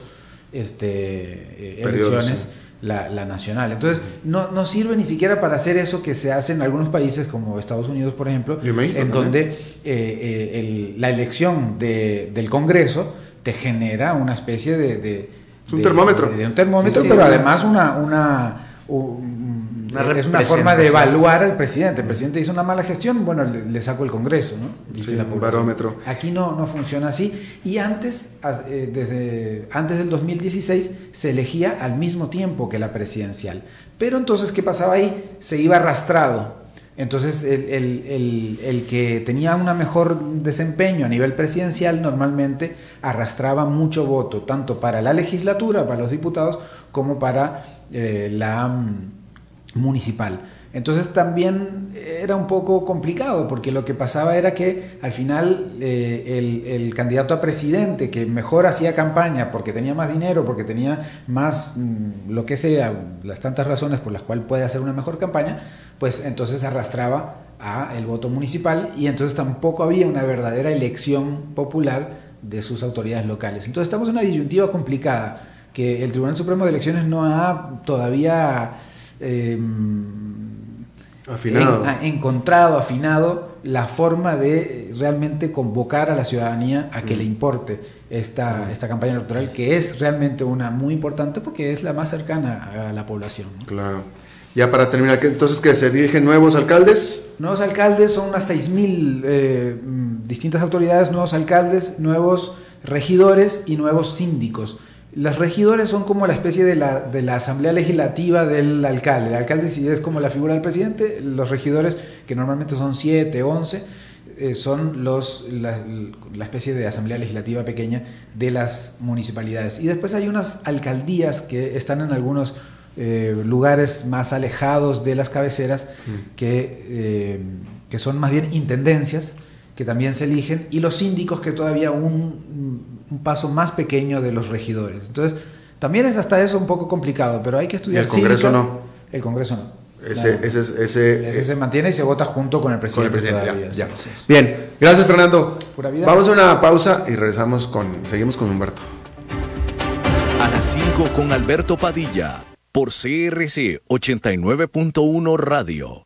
este, eh, elecciones la, nacional. Entonces, no, no, sirve ni siquiera para hacer eso que se hace en algunos países, como Estados Unidos, por ejemplo, en donde eh, eh, la elección de, del Congreso te genera una especie de... un termómetro. De, un termómetro, pero además una, una es una forma de evaluar al presidente. El presidente hizo una mala gestión, bueno, le, saco el Congreso, ¿no? Dice barómetro. Aquí no, no funciona así. Y antes, eh, desde antes del 2016, se elegía al mismo tiempo que la presidencial. Pero entonces, ¿qué pasaba ahí? Se iba arrastrado. Entonces, el, el que tenía un mejor desempeño a nivel presidencial normalmente arrastraba mucho voto, tanto para la legislatura, para los diputados, como para eh, la mm, municipal. Entonces también era un poco complicado porque lo que pasaba era que al final eh, el, candidato a presidente que mejor hacía campaña porque tenía más dinero, porque tenía más mm, lo que sea, las tantas razones por las cuales puede hacer una mejor campaña, pues entonces arrastraba a el voto municipal y entonces tampoco había una verdadera elección popular de sus autoridades locales. Entonces estamos en una disyuntiva complicada que el Tribunal Supremo de Elecciones no ha todavía em, afinado. encontrado, afinado la forma de realmente convocar a la ciudadanía a que le importe esta, esta campaña electoral, que es realmente una muy importante porque es la más cercana a la población. Claro. Ya para terminar, entonces que se dirigen nuevos alcaldes. Nuevos alcaldes, son unas 6.000 eh, mm, distintas autoridades, nuevos alcaldes, nuevos regidores y nuevos síndicos. Los regidores son como la especie de la, de la, asamblea legislativa del alcalde. El alcalde sí es como la figura del presidente, los regidores, que normalmente son 7, 11, eh, son los, la, la, especie de asamblea legislativa pequeña de las municipalidades. Y después hay unas alcaldías que están en algunos eh, lugares más alejados de las cabeceras, mm. que, eh, que son más bien intendencias, que también se eligen, y los síndicos, que todavía un un paso más pequeño de los regidores. Entonces, también es hasta eso un poco complicado, pero hay que estudiar. ¿Y el Congreso no? El Congreso no. Ese, ese, ese, ese, se mantiene y se vota junto con el presidente. Con el presidente ya, ya. Bien, gracias Fernando. Vamos a una pausa y regresamos con, seguimos con Humberto. A las 5 con Alberto Padilla, por CRC 89.1 Radio.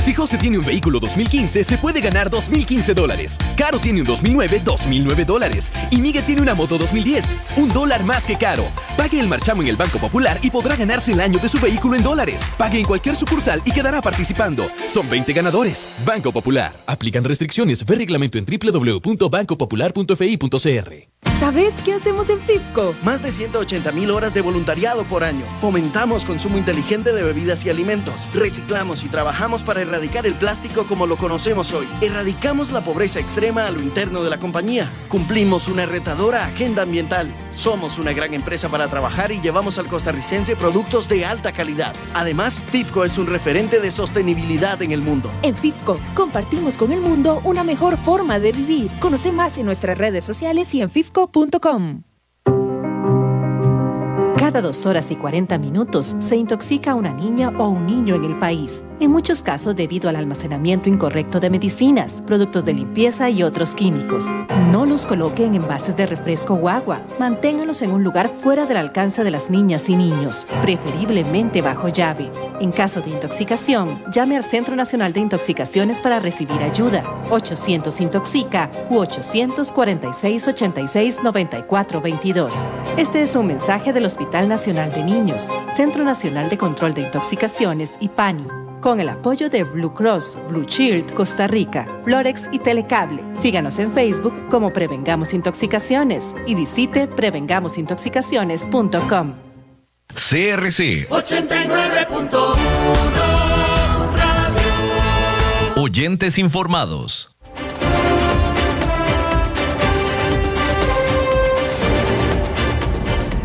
Si José tiene un vehículo 2015, se puede ganar 2015 dólares. Caro tiene un 2009, 2009 dólares. Y Miguel tiene una moto 2010, un dólar más que Caro. Pague el marchamo en el Banco Popular y podrá ganarse el año de su vehículo en dólares. Pague en cualquier sucursal y quedará participando. Son 20 ganadores. Banco Popular. Aplican restricciones. Ve reglamento en www.bancopopular.fi.cr. ¿Sabes qué hacemos en FIFCO? Más de 180 mil horas de voluntariado por año. Fomentamos consumo inteligente de bebidas y alimentos. Reciclamos y trabajamos para erradicar el plástico como lo conocemos hoy. Erradicamos la pobreza extrema a lo interno de la compañía. Cumplimos una retadora agenda ambiental. Somos una gran empresa para trabajar y llevamos al costarricense productos de alta calidad. Además, FIFCO es un referente de sostenibilidad en el mundo. En FIFCO compartimos con el mundo una mejor forma de vivir. Conoce más en nuestras redes sociales y en FIFCO.com. Cada dos horas y 40 minutos se intoxica una niña o un niño en el país, en muchos casos debido al almacenamiento incorrecto de medicinas, productos de limpieza y otros químicos. No los coloque en envases de refresco o agua. Manténgalos en un lugar fuera del alcance de las niñas y niños, preferiblemente bajo llave. En caso de intoxicación, llame al Centro Nacional de Intoxicaciones para recibir ayuda. 800 Intoxica u 846 86 94 22. Este es un mensaje del Hospital Nacional de Niños, Centro Nacional de Control de Intoxicaciones y PANI, con el apoyo de Blue Cross, Blue Shield, Costa Rica, Florex y Telecable. Síganos en Facebook como Prevengamos Intoxicaciones y visite prevengamosintoxicaciones.com. CRC 89.1 Oyentes informados.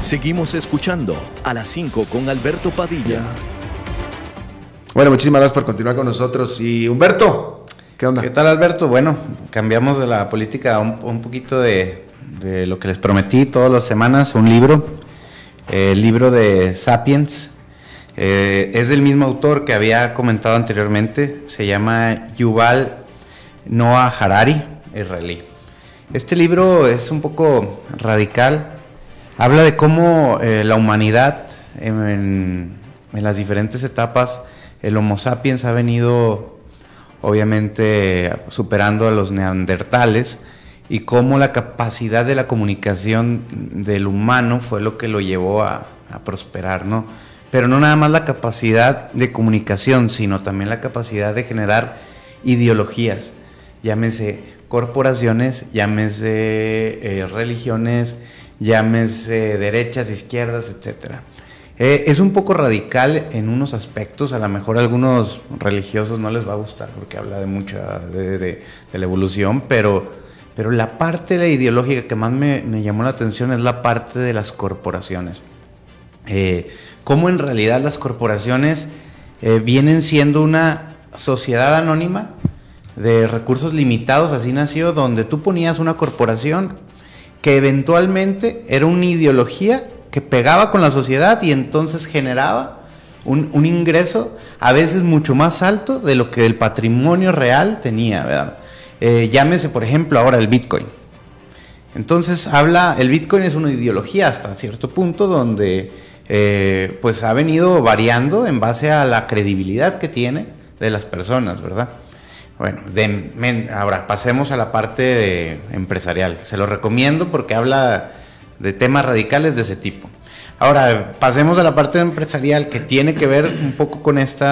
Seguimos escuchando a las 5 con Alberto Padilla. Bueno, muchísimas gracias por continuar con nosotros. Y Humberto, ¿qué onda? ¿Qué tal Alberto? Bueno, cambiamos de la política un, un poquito de, de, lo que les prometí todas las semanas, un libro, eh, el libro de Sapiens. Eh, es del mismo autor que había comentado anteriormente, se llama Yuval Noah Harari, israelí. Este libro es un poco radical, Habla de cómo eh, la humanidad en, las diferentes etapas, el Homo sapiens ha venido obviamente superando a los neandertales y cómo la capacidad de la comunicación del humano fue lo que lo llevó a, a prosperar, ¿no? Pero no nada más la capacidad de comunicación, sino también la capacidad de generar ideologías, llámese corporaciones, llámese eh, religiones, llámese derechas, izquierdas, etcétera. Eh, es un poco radical en unos aspectos, a lo mejor a algunos religiosos no les va a gustar porque habla de mucha de, la evolución, pero, pero la parte de la ideológica que más me, me, llamó la atención es la parte de las corporaciones. Eh, cómo en realidad las corporaciones eh, vienen siendo una sociedad anónima de recursos limitados, así nació, donde tú ponías una corporación que eventualmente era una ideología que pegaba con la sociedad y entonces generaba un, ingreso a veces mucho más alto de lo que el patrimonio real tenía, ¿verdad? Eh, llámese, por ejemplo, ahora el Bitcoin. Entonces habla, el Bitcoin es una ideología hasta cierto punto donde eh, pues ha venido variando en base a la credibilidad que tiene de las personas, ¿verdad? Bueno, ahora pasemos a la parte empresarial. Se lo recomiendo porque habla de temas radicales de ese tipo. Ahora, pasemos a la parte empresarial que tiene que ver un poco con este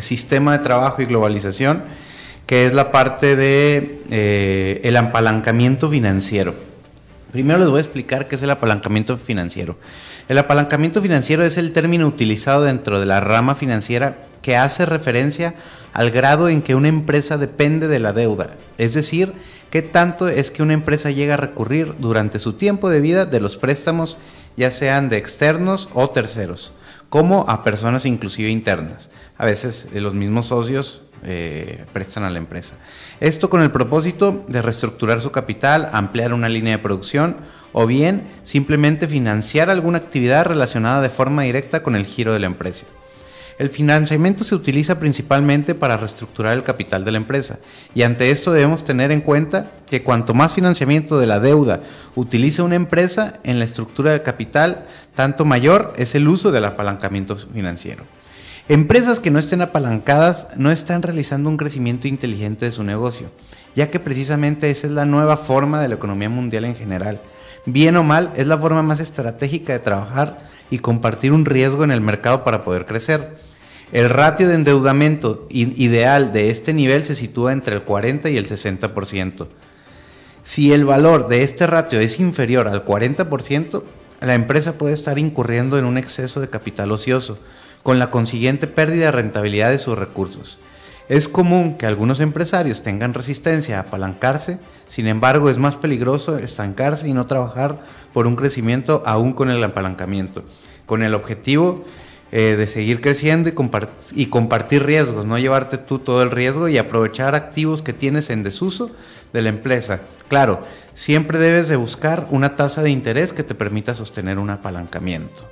sistema de trabajo y globalización, que es la parte de eh, el apalancamiento financiero. Primero les voy a explicar qué es el apalancamiento financiero. El apalancamiento financiero es el término utilizado dentro de la rama financiera que hace referencia al grado en que una empresa depende de la deuda, es decir, qué tanto es que una empresa llega a recurrir durante su tiempo de vida de los préstamos, ya sean de externos o terceros, como a personas inclusive internas. A veces eh, los mismos socios eh, prestan a la empresa. Esto con el propósito de reestructurar su capital, ampliar una línea de producción o bien simplemente financiar alguna actividad relacionada de forma directa con el giro de la empresa. El financiamiento se utiliza principalmente para reestructurar el capital de la empresa y ante esto debemos tener en cuenta que cuanto más financiamiento de la deuda utilice una empresa en la estructura del capital, tanto mayor es el uso del apalancamiento financiero. Empresas que no estén apalancadas no están realizando un crecimiento inteligente de su negocio, ya que precisamente esa es la nueva forma de la economía mundial en general. Bien o mal, es la forma más estratégica de trabajar y compartir un riesgo en el mercado para poder crecer. El ratio de endeudamiento ideal de este nivel se sitúa entre el 40 y el 60%. Si el valor de este ratio es inferior al 40%, la empresa puede estar incurriendo en un exceso de capital ocioso, con la consiguiente pérdida de rentabilidad de sus recursos. Es común que algunos empresarios tengan resistencia a apalancarse, sin embargo es más peligroso estancarse y no trabajar por un crecimiento aún con el apalancamiento, con el objetivo eh, de seguir creciendo y, y compartir riesgos, no llevarte tú todo el riesgo y aprovechar activos que tienes en desuso de la empresa. Claro, siempre debes de buscar una tasa de interés que te permita sostener un apalancamiento.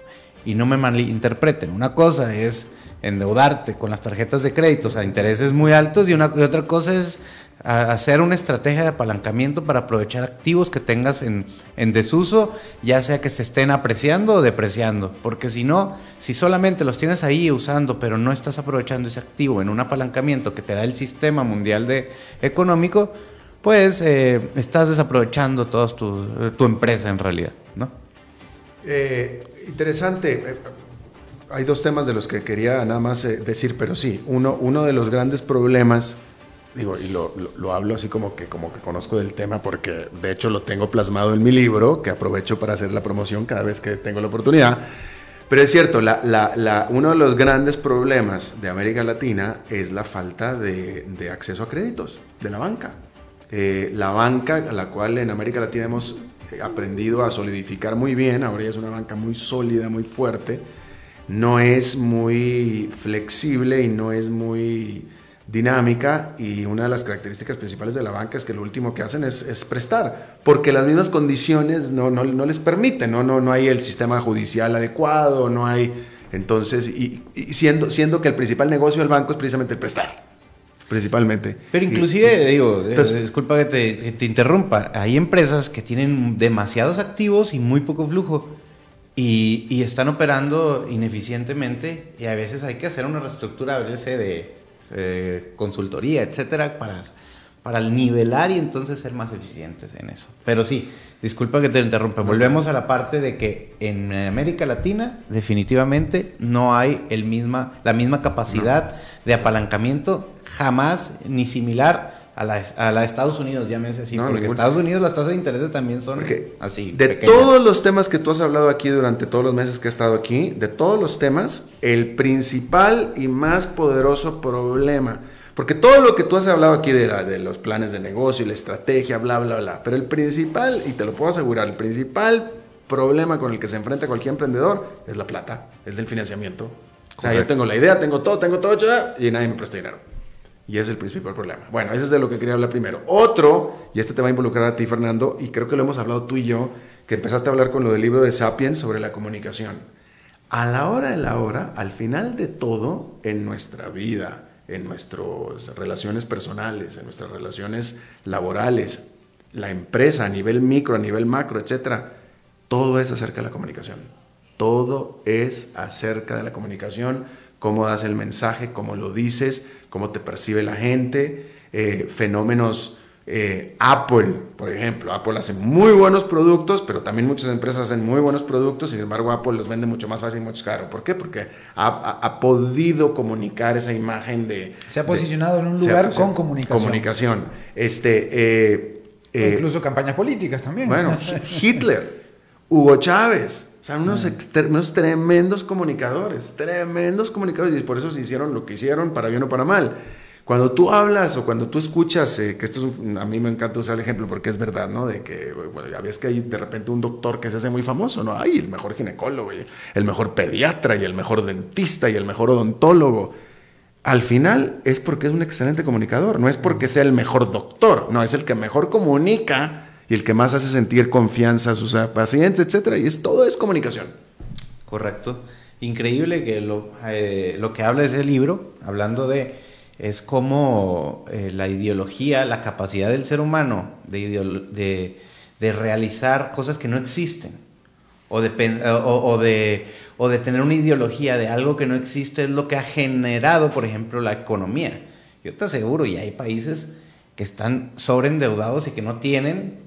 Y no me malinterpreten, una cosa es endeudarte con las tarjetas de crédito a intereses muy altos y, una, otra cosa es hacer una estrategia de apalancamiento para aprovechar activos que tengas en, en, desuso, ya sea que se estén apreciando o depreciando, porque si no, si solamente los tienes ahí usando, pero no estás aprovechando ese activo en un apalancamiento que te da el sistema mundial de, económico, pues eh, estás desaprovechando toda tu, tu, empresa en realidad, ¿no? Eh, interesante hay dos temas de los que quería nada más eh, decir, pero sí, uno, uno de los grandes problemas, digo, y lo, lo, hablo así como que, como que conozco del tema porque de hecho lo tengo plasmado en mi libro, que aprovecho para hacer la promoción cada vez que tengo la oportunidad. Pero es cierto, la, la, uno de los grandes problemas de América Latina es la falta de, de acceso a créditos de la banca. Eh, la banca, a la cual en América Latina hemos aprendido a solidificar muy bien, ahora ya es una banca muy sólida, muy fuerte, no es muy flexible y no es muy dinámica y una de las características principales de la banca es que lo último que hacen es, prestar, porque las mismas condiciones no, les permiten, ¿no? No, no hay el sistema judicial adecuado, no hay... Entonces, y, siendo, siendo que el principal negocio del banco es precisamente el prestar, principalmente. Pero inclusive, digo, eh, disculpa que te, que te interrumpa, hay empresas que tienen demasiados activos y muy poco flujo. Y, están operando ineficientemente y a veces hay que hacer una reestructura a veces de eh, consultoría, etcétera, para, para nivelar y entonces ser más eficientes en eso. Pero sí, disculpa que te interrumpa, volvemos a la parte de que en América Latina definitivamente no hay el misma, la misma capacidad de apalancamiento jamás ni similar a la, a la Estados Unidos, llámese así, porque Estados Unidos las tasas de interés también son así. De todos los temas que tú has hablado aquí durante todos los meses que he estado aquí, de todos los temas, el principal y más poderoso problema, porque todo lo que tú has hablado aquí de, la, de los planes de negocio y la estrategia, bla, bla, bla, pero el principal, y te lo puedo asegurar, el principal problema con el que se enfrenta cualquier emprendedor es la plata, es del financiamiento. O sea, yo tengo la idea, tengo todo, tengo todo, y nadie me presta dinero. Y es el principal problema. Bueno, ese es de lo que quería hablar primero. Otro, y este te va a involucrar a ti, Fernando, y creo que lo hemos hablado tú y yo, que empezaste a hablar con lo del libro de Sapiens sobre la comunicación. A la hora de la hora, al final de todo, en nuestra vida, en nuestras relaciones personales, en nuestras relaciones laborales, la empresa a nivel micro, a nivel macro, etcétera, todo es acerca de la comunicación. Todo es acerca de la comunicación, cómo das el mensaje, cómo lo dices, cómo te percibe la gente, eh, fenómenos eh, Apple, por ejemplo. Apple hace muy buenos productos, pero también muchas empresas hacen muy buenos productos, sin embargo Apple los vende mucho más fácil y mucho caro. ¿Por qué? Porque ha, podido comunicar esa imagen de... Se ha posicionado en un lugar con comunicación. Comunicación. Este, eh, eh, incluso campañas políticas también. Bueno, Hitler, Hugo Chávez. O sea, unos, unos, tremendos comunicadores, tremendos comunicadores, y por eso se hicieron lo que hicieron, para bien o para mal. Cuando tú hablas o cuando tú escuchas, eh, que esto es a mí me encanta usar el ejemplo porque es verdad, ¿no? De que, bueno, ya ves que hay de repente un doctor que se hace muy famoso, ¿no? Ay, el mejor ginecólogo, el mejor pediatra, y el mejor dentista, y el mejor odontólogo. Al final es porque es un excelente comunicador, no es porque sea el mejor doctor, no, es el que mejor comunica y el que más hace sentir confianza a sus pacientes, etcétera. Y es, todo es comunicación. Correcto. Increíble que lo, eh, lo que habla ese libro, hablando de es como eh, la ideología, la capacidad del ser humano de, de, realizar cosas que no existen, o de, o, de, o de tener una ideología de algo que no existe, es lo que ha generado, por ejemplo, la economía. Yo te aseguro, y hay países que están sobreendeudados y que no tienen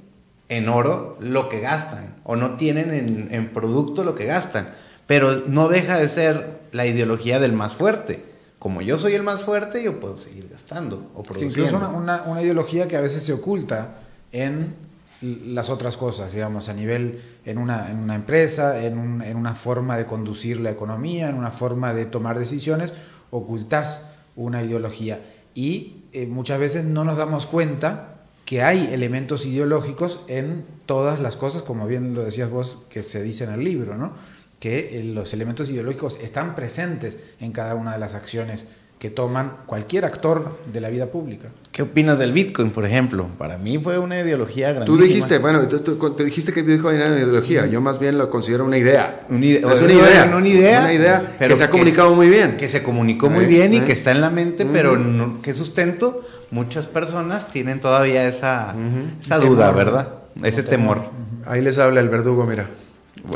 en oro lo que gastan, o no tienen en, en producto lo que gastan, pero no deja de ser la ideología del más fuerte como yo soy el más fuerte, yo puedo seguir gastando o produciendo. incluso una, una, ideología que a veces se oculta en las otras cosas, digamos, a nivel, en una, en una empresa, en, un, en, una forma de conducir la economía, en una forma de tomar decisiones, ocultas una ideología. Y eh, muchas veces no nos damos cuenta que hay elementos ideológicos en todas las cosas, como bien lo decías vos, que se dice en el libro, ¿no? que eh, los elementos ideológicos están presentes en cada una de las acciones que toman cualquier actor de la vida pública. ¿Qué opinas del Bitcoin, por ejemplo? Para mí fue una ideología grandísima. Tú dijiste, bueno, te dijiste que Bitcoin era una ideología. Yo más bien lo considero una idea. Una idea, es una idea, una idea, una idea pero que se ha comunicado muy bien. Que se comunicó muy bien y que está en la mente, pero ¿qué sustento? Muchas personas tienen todavía esa, esa duda, ¿verdad? Ese temor. Ahí les habla el verdugo, mira.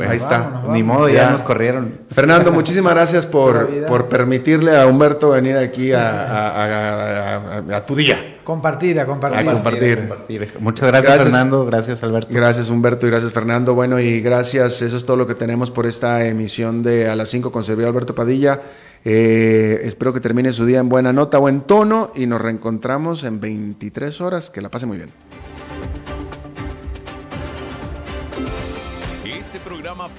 Ahí está. Ni modo, ya, nos corrieron. Fernando, muchísimas gracias por, por permitirle a Humberto venir aquí a, a, tu día. Compartir, a compartir. A compartir. Muchas gracias, Fernando. Gracias, Alberto. Gracias, Humberto. Y gracias, Fernando. Bueno, y gracias. Eso es todo lo que tenemos por esta emisión de A las 5 con servidor Alberto Padilla. Eh, espero que termine su día en buena nota, buen tono y nos reencontramos en 23 horas. Que la pase muy bien.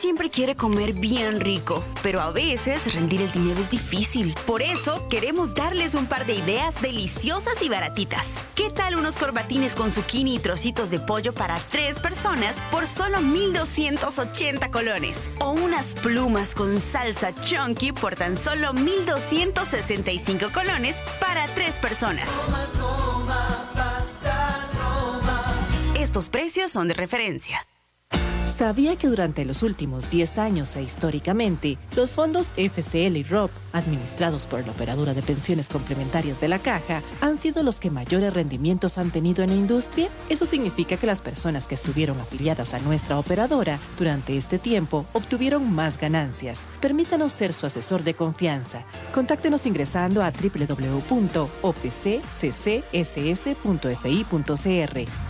Siempre quiere comer bien rico, pero a veces rendir el dinero es difícil. Por eso queremos darles un par de ideas deliciosas y baratitas. ¿Qué tal unos corbatines con zucchini y trocitos de pollo para tres personas por solo 1,280 colones? O unas plumas con salsa chunky por tan solo 1,265 colones para tres personas. Estos precios son de referencia. ¿Sabía que durante los últimos 10 años e históricamente, los fondos FCL y ROP, administrados por la operadora de pensiones complementarias de la caja, han sido los que mayores rendimientos han tenido en la industria? Eso significa que las personas que estuvieron afiliadas a nuestra operadora durante este tiempo obtuvieron más ganancias. Permítanos ser su asesor de confianza. Contáctenos ingresando a www.opccss.fi.cr.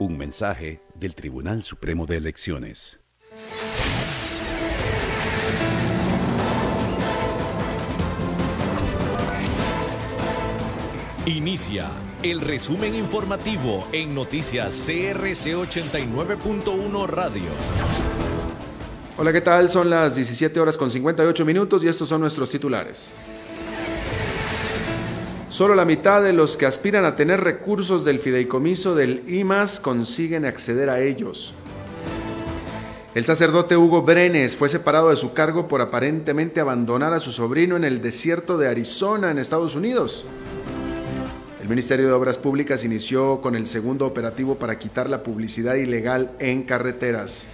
Un mensaje del Tribunal Supremo de Elecciones. Inicia el resumen informativo en noticias CRC 89.1 Radio. Hola, ¿qué tal? Son las 17 horas con 58 minutos y estos son nuestros titulares. Solo la mitad de los que aspiran a tener recursos del fideicomiso del IMAS consiguen acceder a ellos. El sacerdote Hugo Brenes fue separado de su cargo por aparentemente abandonar a su sobrino en el desierto de Arizona, en Estados Unidos. El Ministerio de Obras Públicas inició con el segundo operativo para quitar la publicidad ilegal en carreteras.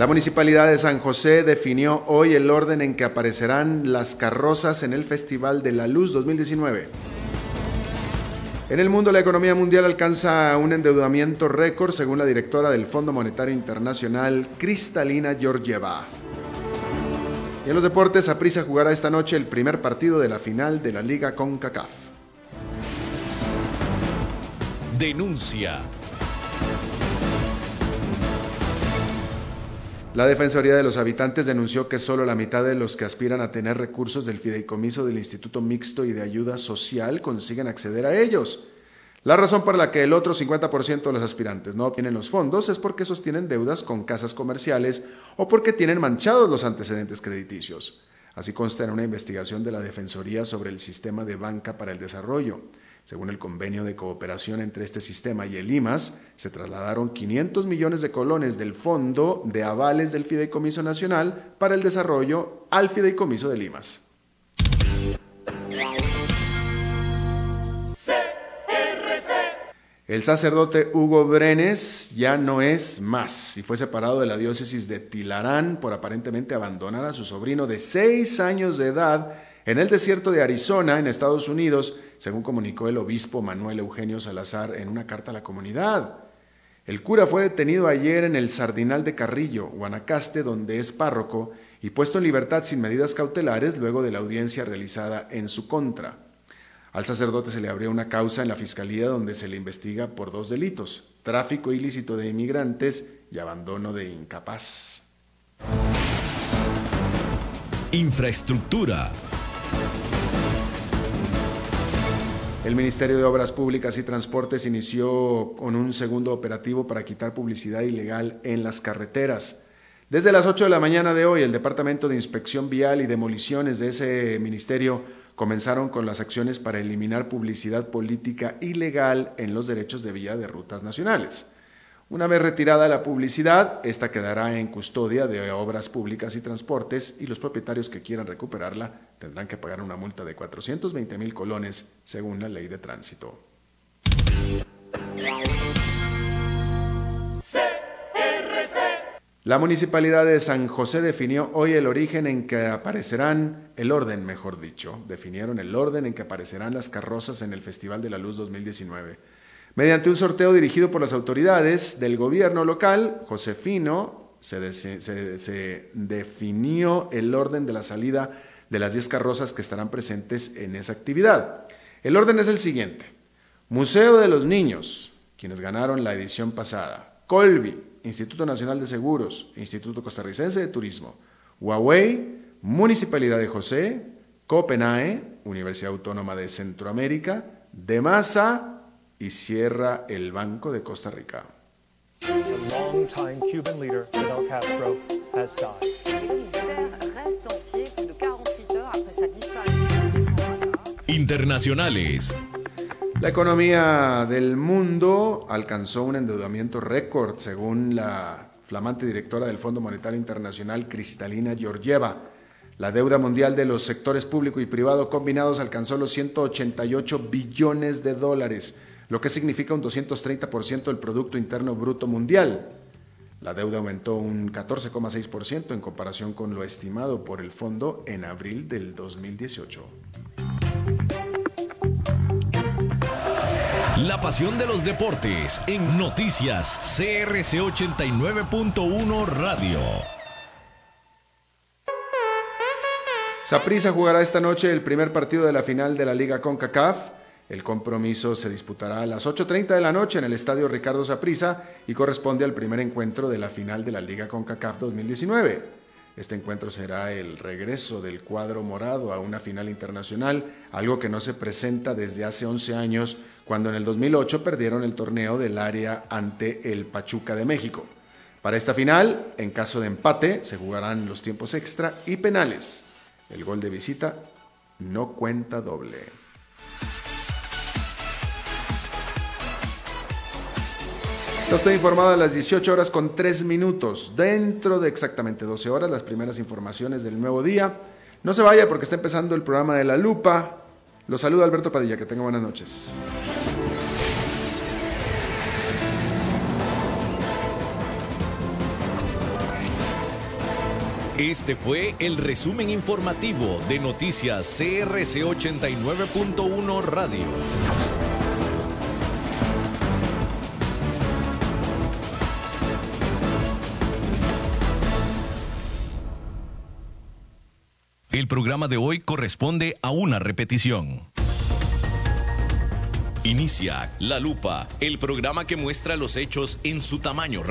La Municipalidad de San José definió hoy el orden en que aparecerán las carrozas en el Festival de la Luz 2019. En el mundo, la economía mundial alcanza un endeudamiento récord, según la directora del Fondo Monetario Internacional, Cristalina Georgieva. Y en los deportes, Aprisa jugará esta noche el primer partido de la final de la Liga CONCACAF. Denuncia. La Defensoría de los Habitantes denunció que solo la mitad de los que aspiran a tener recursos del fideicomiso del Instituto Mixto y de Ayuda Social consiguen acceder a ellos. La razón por la que el otro 50% de los aspirantes no obtienen los fondos es porque sostienen deudas con casas comerciales o porque tienen manchados los antecedentes crediticios. Así consta en una investigación de la Defensoría sobre el sistema de banca para el desarrollo. Según el convenio de cooperación entre este sistema y el IMAS, se trasladaron 500 millones de colones del Fondo de Avales del Fideicomiso Nacional para el Desarrollo al Fideicomiso del IMAS. El sacerdote Hugo Brenes ya no es más y fue separado de la diócesis de Tilarán por aparentemente abandonar a su sobrino de seis años de edad en el desierto de Arizona, en Estados Unidos, según comunicó el obispo Manuel Eugenio Salazar en una carta a la comunidad. El cura fue detenido ayer en el Sardinal de Carrillo, Guanacaste, donde es párroco, y puesto en libertad sin medidas cautelares luego de la audiencia realizada en su contra. Al sacerdote se le abrió una causa en la fiscalía donde se le investiga por dos delitos, tráfico ilícito de inmigrantes y abandono de incapaz. Infraestructura. El Ministerio de Obras Públicas y Transportes inició con un segundo operativo para quitar publicidad ilegal en las carreteras. Desde las 8 de la mañana de hoy, el Departamento de Inspección Vial y Demoliciones de ese ministerio comenzaron con las acciones para eliminar publicidad política ilegal en los derechos de vía de rutas nacionales. Una vez retirada la publicidad, esta quedará en custodia de Obras Públicas y Transportes y los propietarios que quieran recuperarla tendrán que pagar una multa de 420 mil colones según la ley de tránsito. La municipalidad de San José definió hoy el origen en que aparecerán, el orden mejor dicho, definieron el orden en que aparecerán las carrozas en el Festival de la Luz 2019. Mediante un sorteo dirigido por las autoridades del gobierno local, Josefino, se, se, definió el orden de la salida de las 10 carrozas que estarán presentes en esa actividad. El orden es el siguiente. Museo de los Niños, quienes ganaron la edición pasada. Colby, Instituto Nacional de Seguros, Instituto Costarricense de Turismo. Huawei, Municipalidad de José, Copenhague, Universidad Autónoma de Centroamérica, Demasa, y cierra el Banco de Costa Rica. Internacionales. La economía del mundo alcanzó un endeudamiento récord, según la flamante directora del Fondo Monetario Internacional, Cristalina Georgieva. La deuda mundial de los sectores público y privado combinados alcanzó los 188 billones de dólares, lo que significa un 230% del Producto Interno Bruto Mundial. La deuda aumentó un 14,6% en comparación con lo estimado por el fondo en abril del 2018. La pasión de los deportes en noticias CRC 89.1 Radio. Saprissa jugará esta noche el primer partido de la final de la Liga CONCACAF. El compromiso se disputará a las 8.30 de la noche en el Estadio Ricardo Saprissa y corresponde al primer encuentro de la final de la Liga CONCACAF 2019. Este encuentro será el regreso del cuadro morado a una final internacional, algo que no se presenta desde hace 11 años, cuando en el 2008 perdieron el torneo del área ante el Pachuca de México. Para esta final, en caso de empate, se jugarán los tiempos extra y penales. El gol de visita no cuenta doble. Estoy informado a las 18 horas con 3 minutos. Dentro de exactamente 12 horas, las primeras informaciones del nuevo día. No se vaya porque está empezando el programa de La Lupa. Los saluda Alberto Padilla. Que tenga buenas noches. Este fue el resumen informativo de Noticias CRC 89.1 Radio. El programa de hoy corresponde a una repetición. Inicia La Lupa, el programa que muestra los hechos en su tamaño.